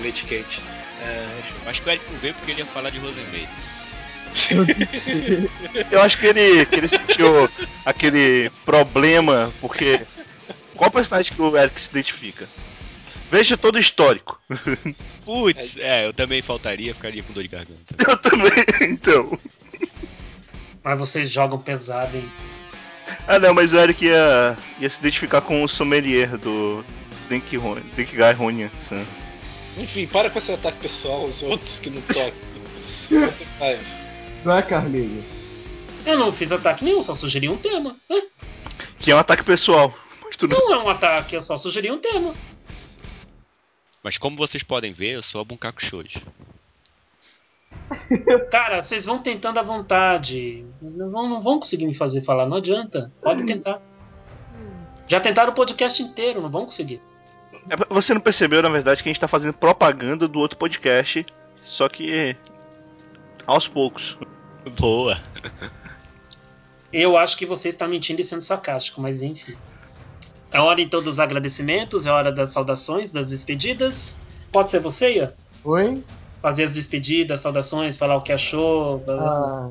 Leite quente. É. Acho que o Eric não veio porque ele ia falar de Rosenmaid. Eu acho que ele, que ele sentiu aquele problema, porque. Qual personagem que o Eric se identifica? Veja todo o histórico. Putz, é, eu também faltaria, ficaria com dor de garganta. Eu também, então. Mas vocês jogam pesado, hein? Ah não, mas o Eric ia, ia se identificar com o sommelier do Denkigai Ronin-san. Enfim, para com esse ataque pessoal aos outros que não tocam. Não. Não é, Carlinhos? Eu não fiz ataque nenhum, só sugeri um tema. Hã? Que é um ataque pessoal. Mas tudo Não é um ataque, eu só sugeri um tema. Mas como vocês podem ver, eu sou a Bunkaku Shoujo. Cara, vocês vão tentando à vontade. Não vão, não vão conseguir me fazer falar, não adianta. Pode tentar. Já tentaram o podcast inteiro, não vão conseguir. É, Você não percebeu, na verdade, que a gente tá fazendo propaganda do outro podcast, só que aos poucos. Boa. Eu acho que você está mentindo e sendo sarcástico, mas enfim. É hora então dos agradecimentos, é hora das saudações, das despedidas. Pode ser você, Ian? Oi? Fazer as despedidas, saudações, falar o que achou. blá, blá, blá. Ah,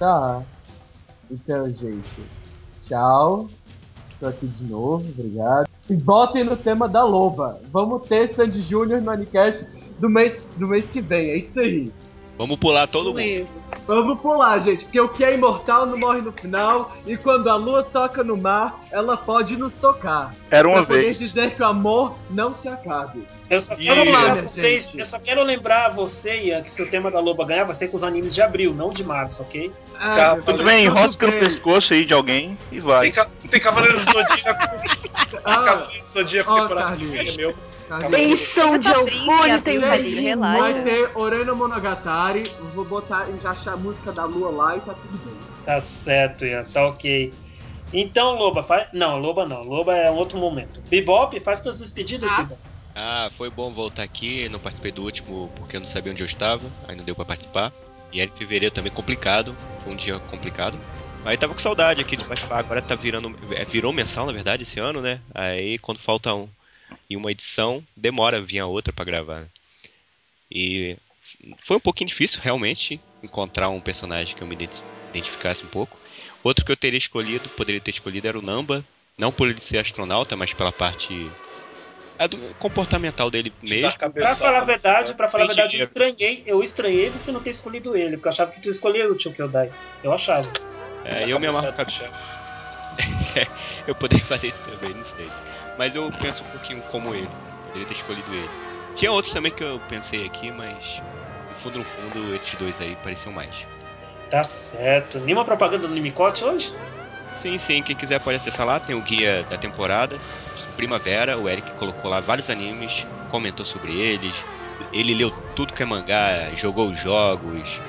tá. Então, gente, tchau. Tô aqui de novo, obrigado. E votem no tema da loba. Vamos ter Sandy Júnior no Anicast do mês, do mês que vem, é isso aí. Vamos pular todo Isso mundo. mesmo. Vamos pular, gente, porque o que é imortal não morre no final, e quando a lua toca no mar, ela pode nos tocar. Era uma pra poder vez. dizer que o amor não se acabe. Eu só E- quero lembrar vocês, eu só quero lembrar você, Ian, que se o tema da Loba ganhar vai ser com os animes de abril, não de março, ok? Ah, Cara, Tudo bem, enrosca no pescoço aí de alguém e vai. Tem, ca... tem Cavaleiro do Zodíaco. Ah, Cavaleiro do Zodíaco ó, temporada que vem meu. Benção de Eufônia tem relaxa. Vai ter Oreno Monogatari, vou botar, encaixar a música da lua lá e tá tudo bem. Tá certo, Ian, tá ok. Então, Loba, faz. Não, Loba não. Loba é um outro momento. Bebop, faz suas despedidas, Ah. Bebop. Ah, foi bom voltar aqui. Não participei do último porque eu não sabia onde eu estava. Aí não deu pra participar. E aí, fevereiro também complicado. Foi um dia complicado. Aí tava com saudade aqui de participar. Agora tá virando. é, Virou mensal, na verdade, esse ano, né? Aí quando falta um, em uma edição, demora vir a outra pra gravar. né? E foi um pouquinho difícil, realmente, encontrar um personagem que eu me identi- identificasse um pouco. Outro que eu teria escolhido, poderia ter escolhido, era o Namba. Não por ele ser astronauta, mas pela parte É do comportamental dele mesmo. Pra falar a verdade, pra falar a verdade, eu estranhei, eu estranhei você não ter escolhido ele, porque eu achava que tu escolheu o Tio Kyodai. Eu achava. É, eu me amarro. Eu poderia fazer isso também, não sei. Mas eu penso um pouquinho como ele. Poderia ter escolhido ele. Tinha outros também que eu pensei aqui, mas no fundo, no fundo, esses dois aí pareciam mais. Tá certo. Nenhuma propaganda do Nimicote hoje? Sim, sim, quem quiser pode acessar lá, tem o guia da temporada, Primavera, o Eric colocou lá vários animes, comentou sobre eles, ele leu tudo que é mangá, jogou os jogos,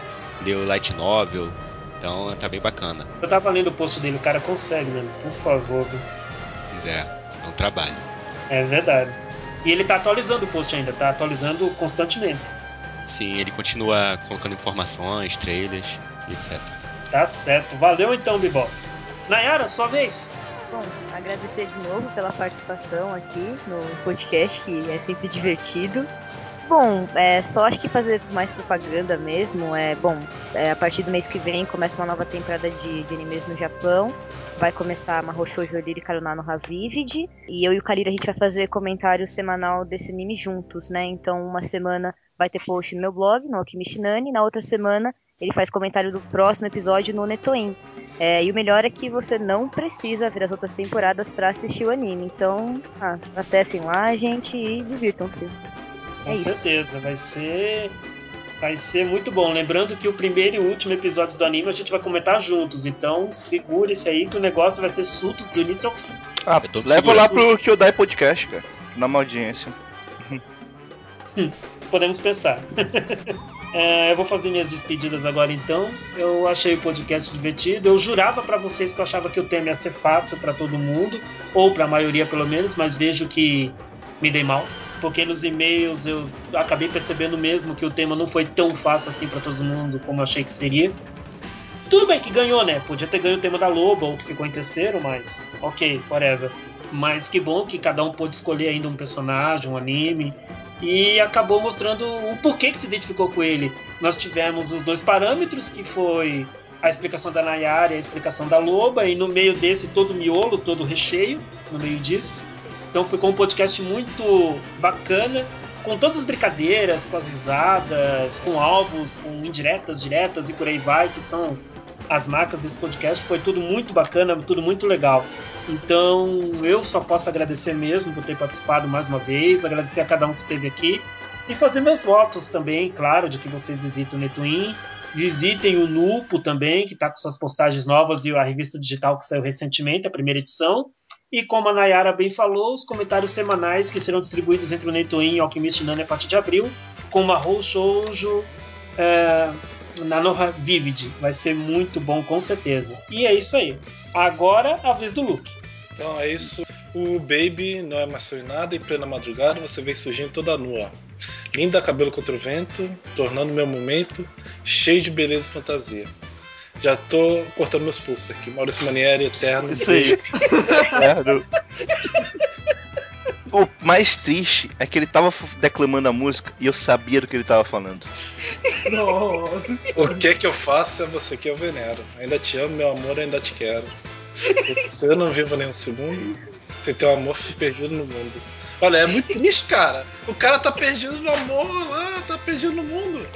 leu light novel, então tá bem bacana. Eu tava lendo o post dele, o cara consegue, né? Por favor. Mas é, é um trabalho. É verdade. E ele tá atualizando o post ainda, tá atualizando constantemente. Sim, ele continua colocando informações, trailers, etc. Tá certo. Valeu então, Bibop. Nayara, sua vez. Bom, agradecer de novo pela participação aqui no podcast, que é sempre divertido. Bom, é só acho que fazer mais propaganda mesmo. É bom, é, a partir do mês que vem começa uma nova temporada de, de animes no Japão. Vai começar Mahou Shoujo Riri Karuna no Havivid. E eu e o Kalira a gente vai fazer comentário semanal desse anime juntos, né? Então, uma semana vai ter post no meu blog, no Alchemist Nani. Na outra semana, ele faz comentário do próximo episódio no Netoin. É, e o melhor é que você não precisa ver as outras temporadas pra assistir o anime. Então, ah, acessem lá, gente, e divirtam-se. Com É isso. certeza, vai ser. Vai ser muito bom. Lembrando que o primeiro e o último episódios do anime a gente vai comentar juntos. Então segure-se aí que o negócio vai ser surtos do início ao fim. Ah, Eu tô me leva lá pro Kyodai Podcast, cara. Na uma audiência. Podemos pensar. É, eu vou fazer minhas despedidas agora então. Eu achei o podcast divertido. Eu jurava pra vocês que eu achava que o tema ia ser fácil pra todo mundo, ou pra maioria pelo menos, mas vejo que me dei mal. Porque nos e-mails eu acabei percebendo mesmo que o tema não foi tão fácil assim pra todo mundo como eu achei que seria. Tudo bem que ganhou, né? Podia ter ganho o tema da Loba ou que ficou em terceiro, mas ok, whatever. Mas que bom que cada um pôde escolher ainda um personagem, um anime. E acabou mostrando o porquê que se identificou com ele. Nós tivemos os dois parâmetros, que foi a explicação da Nayara e a explicação da Loba, e no meio desse todo o miolo, todo o recheio, no meio disso. Então ficou um podcast muito bacana, com todas as brincadeiras, com as risadas, com alvos, com indiretas, diretas e por aí vai, que são as marcas desse podcast. Foi tudo muito bacana, tudo muito legal. Então eu só posso agradecer mesmo por ter participado mais uma vez, agradecer a cada um que esteve aqui e fazer meus votos também, claro, de que vocês visitem o Netwin, visitem o Nupo também, que está com suas postagens novas e a revista digital que saiu recentemente, a primeira edição. E como a Nayara bem falou, os comentários semanais que serão distribuídos entre o Netwin e o Alchemist Nani a partir de abril, com Mahou Shoujo é, na Noha Vivid. Vai ser muito bom, com certeza. E é isso aí. Agora, a vez do Luke. Então é isso. O Baby não é mais sobre nada. Em plena madrugada você vem surgindo toda nua. Linda cabelo contra o vento, tornando meu momento cheio de beleza e fantasia. Já tô cortando meus pulsos aqui. Maurício Manieri, eterno. Isso aí. Claro. O mais triste é que ele tava declamando a música e eu sabia do que ele tava falando. O que é que eu faço é você que eu venero. Ainda te amo, meu amor, ainda te quero. Se se eu não vivo nem um segundo, sem teu amor, fico perdido no mundo. Olha, é muito triste, cara. O cara tá perdido no amor lá, tá perdido no mundo.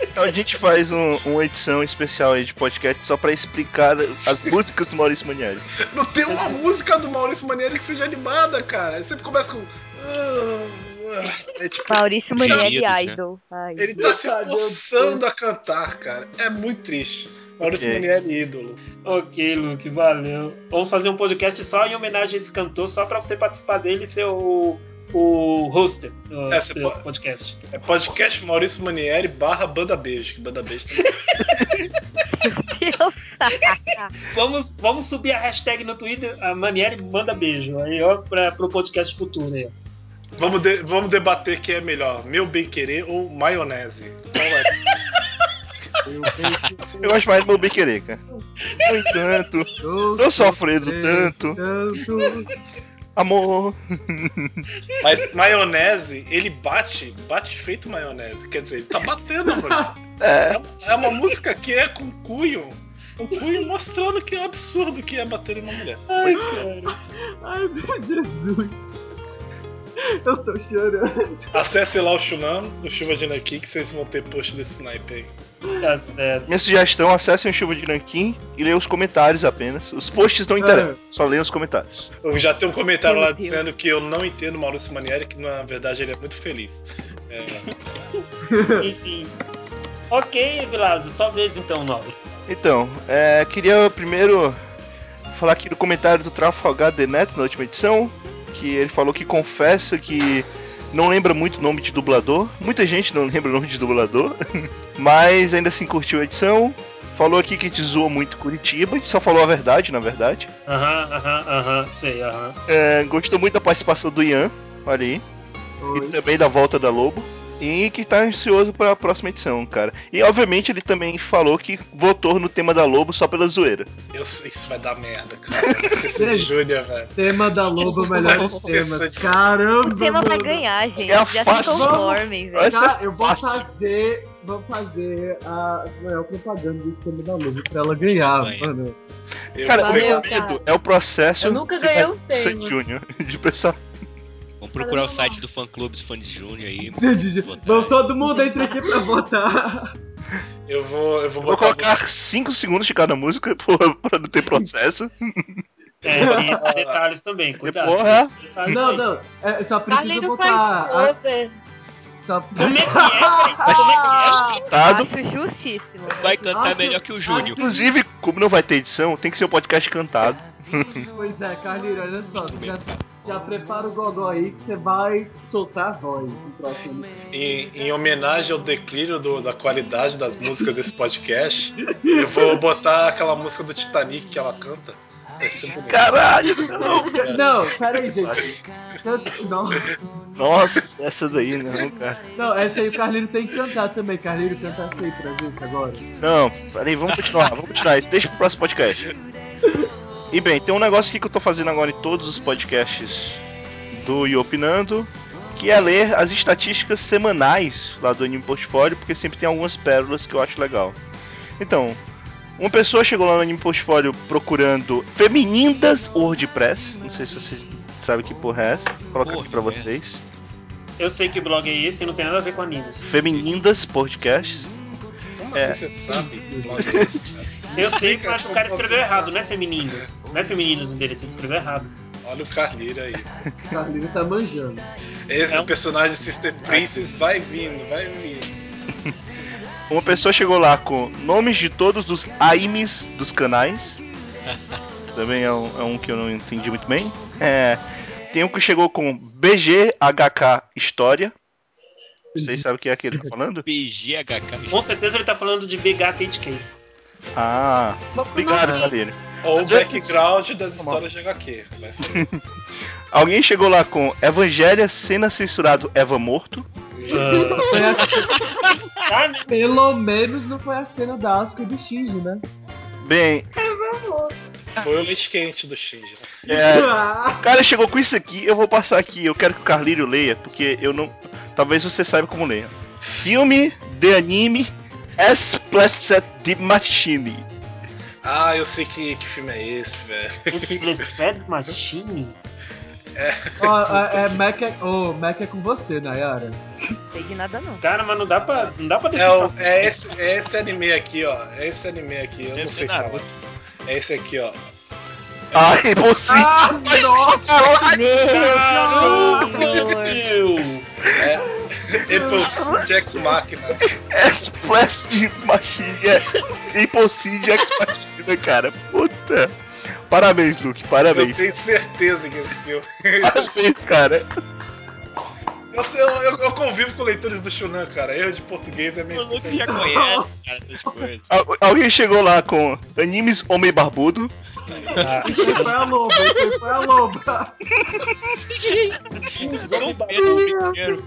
Então a gente faz um- uma edição especial aí de podcast só pra explicar as músicas do Maurício Manieri. Não tem uma música do Maurício Manieri que seja animada, cara. Ele sempre começa com. "Ah, ah". É tipo, Maurício Manieri Queridos, né? Idol. Ai, ele tá se forçando a cantar, cara. É muito triste. Maurício Ok. Manieri, ídolo. Ok, Luke, valeu. Vamos fazer um podcast só em homenagem a esse cantor, só pra você participar dele e ser o, o hoster do É, podcast. É podcast Maurício Manieri barra Banda Beijo. Que Banda Beijo também. meu Deus. Vamos, vamos subir a hashtag no Twitter, a Manieri manda beijo. Aí, ó, pra, pro podcast futuro aí. vamos, de- vamos debater quem é melhor, meu bem querer ou maionese. Qual é? Eu gosto mais do meu querer, cara. No entanto, tô sofrendo tanto. Amor. Mas maionese, ele bate, bate feito maionese. Quer dizer, ele tá batendo, mano. É. É uma- É uma música que é com cunho. Um cunho mostrando que é um absurdo que é bater em uma mulher. Ai, cara. Ai, meu Jesus. Eu tô chorando. Acesse lá o Shunan, o Chuva de Nankin, que vocês vão ter post desse naipe aí. Tá certo. Minha sugestão, acessem o Chuva de Nanquim e leiam os comentários apenas. Os posts não interessam, só leiam os comentários. Eu já tem um comentário Meu lá Deus. dizendo que eu não entendo Maurício Manieri, que na verdade ele é muito feliz. É, Enfim. Ok, Vilazo, talvez então, Nobre. Então, é, queria primeiro falar aqui do comentário do Trafalgar The Neto na última edição, que ele falou que confessa que não lembra muito o nome de dublador. Muita gente não lembra o nome de dublador, mas ainda assim curtiu a edição. Falou aqui que a gente zoa muito Curitiba, a gente só falou a verdade, na verdade. Aham, aham, aham, sei, aham. É, gostou muito da participação do Ian, olha aí. E Oi. também da volta da Lobo. E que tá ansioso pra próxima edição, cara. E obviamente ele também falou que votou no tema da Lobo só pela zoeira. eu sei, isso vai dar merda, cara. Vai Gente. Júnior, velho. Tema da Lobo, melhores Nossa, temas. essa- Caramba, O tema vai mano. ganhar, gente. É Já fácil. se conformem, velho. Vai Cara, eu vou fácil. fazer. Vou fazer a maior propaganda desse tema da Lobo pra ela ganhar, Ganha. mano. Eu Cara, o meu cara. medo é o processo Eu nunca de ganhei Sandy tema. De pensar. Vamos procurar o site do fã clube dos fãs Júnior aí. Vamos todo mundo entra aqui pra votar. Eu vou, eu vou Vou colocar 5 segundos de cada música pô, pra não ter processo. É, tem esses detalhes também, cuidado. Porra. Esses detalhes Não, aí. não. É, só precisa Carlinho botar. faz a- cover. só... Como é que é? Como é que é? Acho justíssimo. Vai cantar Acho- melhor que o Júnior. Inclusive, como não vai ter edição, tem que ser um podcast cantado. Pois é, Carlinhos, olha só. Você já, já prepara o gogó aí que você vai soltar a voz no próximo. Em, em homenagem ao declínio do- da qualidade das músicas desse podcast, eu vou botar aquela música do Titanic que ela canta. Bonito. Caralho, não. Não, pera aí, gente. Não, Nossa, essa daí não, cara. não, essa aí o Carlinho tem que cantar também. Carlinho, canta essa aí pra gente agora. Não, peraí, vamos continuar, vamos continuar. Isso deixa pro próximo podcast. E bem, tem um negócio aqui que eu tô fazendo agora em todos os podcasts do E Opinando, que é ler as estatísticas semanais lá do Anime Portfólio, porque sempre tem algumas pérolas que eu acho legal. Então, uma pessoa chegou lá no Anime Portfólio procurando Feminindas WordPress. Não sei se vocês sabem que porra é essa. Vou colocar aqui pra é. vocês. Eu sei que blog é esse e não tem nada a ver com animes. Feminindas Podcasts. Como É. assim você sabe? Blog desse, cara? Eu sei, mas o cara escreveu errado, não é femininos. Não é femininos o endereço, ele escreveu errado. Olha o Carlinho aí. O Carlinho tá manjando. Esse É um- personagem Sister Princess vai vindo, vai vindo. Uma pessoa chegou lá com nomes de todos os AIMs dos canais. Também é um, é um que eu não entendi muito bem. É, tem um que chegou com BGHK História. Vocês sabem o que é que ele tá falando? PGHK. Com certeza ele tá falando de BHTHK. Ah, Boku obrigado. Carlinho. Ou o Às vezes- background das histórias de HQ. Alguém chegou lá com Evangelha, cena censurado Eva Morto. A- né? pelo menos não foi a cena da Asuka e do Shinji, né? Bem, Foi o leite quente do Shinji. né? é, o cara chegou com isso aqui, eu vou passar aqui. Eu quero que o Carlírio leia, porque eu não. Talvez você saiba como ler. Filme de anime Explicit de Machine. Ah, eu sei que, que filme é esse, velho. Explicit Machine? ó, é, é Mac é, oh, Mac é com você, Nayara. Não sei de nada, não. Cara, mas não dá pra, não dá pra É, decifrar. o- é esse, é esse anime aqui, ó. É esse anime aqui, eu não Deve sei ser falar. É esse aqui, ó. Ai, você. Ah, nossa! Meu senhor. Meu! Apple Jax Machina. Explicit Machine. É Impulsive Ex Machina, cara. Puta. Parabéns, Luke. Eu Parabéns. tenho certeza que é esse filme. Parabéns, cara. Eu, sei, eu, eu- eu convivo com leitores do Shunan, cara. Erro de português é O meio Luke já conhece, cara, essas coisas. Al- alguém chegou lá com animes Homem Barbudo. Isso aí foi a loba, isso aí foi a loba. São Pedro.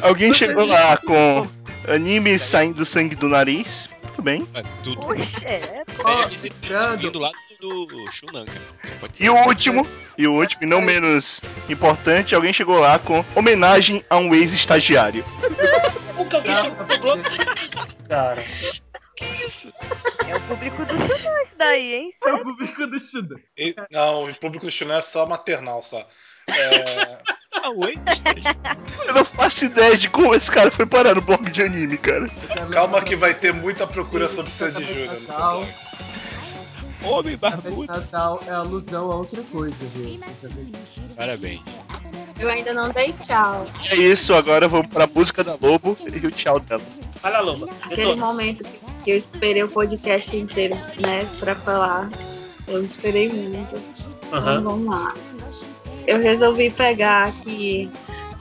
Alguém chegou lá com anime saindo sangue do nariz. Tudo bem. Ah, Tudo Puxa, é. Vindo lá do, do Shunan, cara. E o último, e o último, e não menos importante, alguém chegou lá com homenagem a um ex-estagiário. Nunca vi chegou no blog isso, cara. É o público do Xanã isso daí, hein? É o público do Shuda. E- Não, o público do Shunan é só maternal, só. É, Oi? Eu não faço ideia de como esse cara foi parar no bloco de anime, cara. Calma que vai ter muita procura sobre Sandy Júnior. Homem barbudo. Natal é alusão a outra coisa, viu? Parabéns. Eu ainda não dei tchau. É isso, agora vamos pra música da Lobo e o tchau dela. Olha, Loba. Aquele momento que eu esperei o podcast inteiro, né, pra falar. Eu esperei muito. Então Aham. vamos lá. Eu resolvi pegar aqui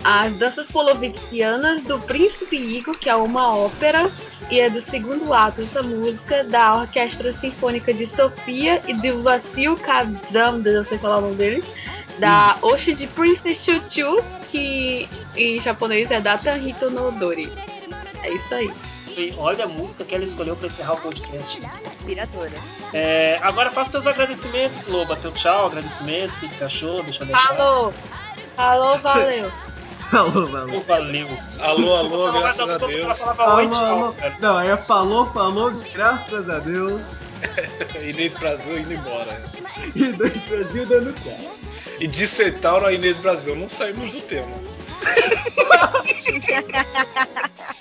as Danças Polovitsianas do Príncipe Igor, que é uma ópera, e é do segundo ato essa música da Orquestra Sinfônica de Sofia e do Vassil Kazam, não sei falar o nome dele, da Oshi de Princess Chuchu, que em japonês é da Tanhito no Dori. É isso aí. Olha a música que ela escolheu pra encerrar o podcast. Inspiradora. É, agora faça teus agradecimentos, Loba. Teu tchau, agradecimentos. O que, que você achou? Deixa eu deixar. Falou! Falou, valeu! Falou, falou. Valeu. Alô, alô, graças a Deus. falou. cara. Não, aí é falou, falou, graças a Deus. Inês Brasil indo embora. Dois Brasil dando tchau. E de Centauro a Inês Brasil, não saímos do tema.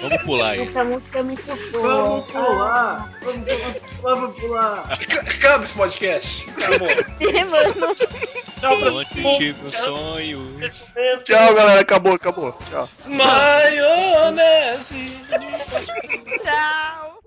Vamos pular aí. Essa música é muito boa. Vamos pular! Vamos pular, vamos pular! Acaba esse podcast. Acabou. Mano, Tchau o sonho. Tchau, galera. Acabou, acabou. Tchau. Maionese. tchau.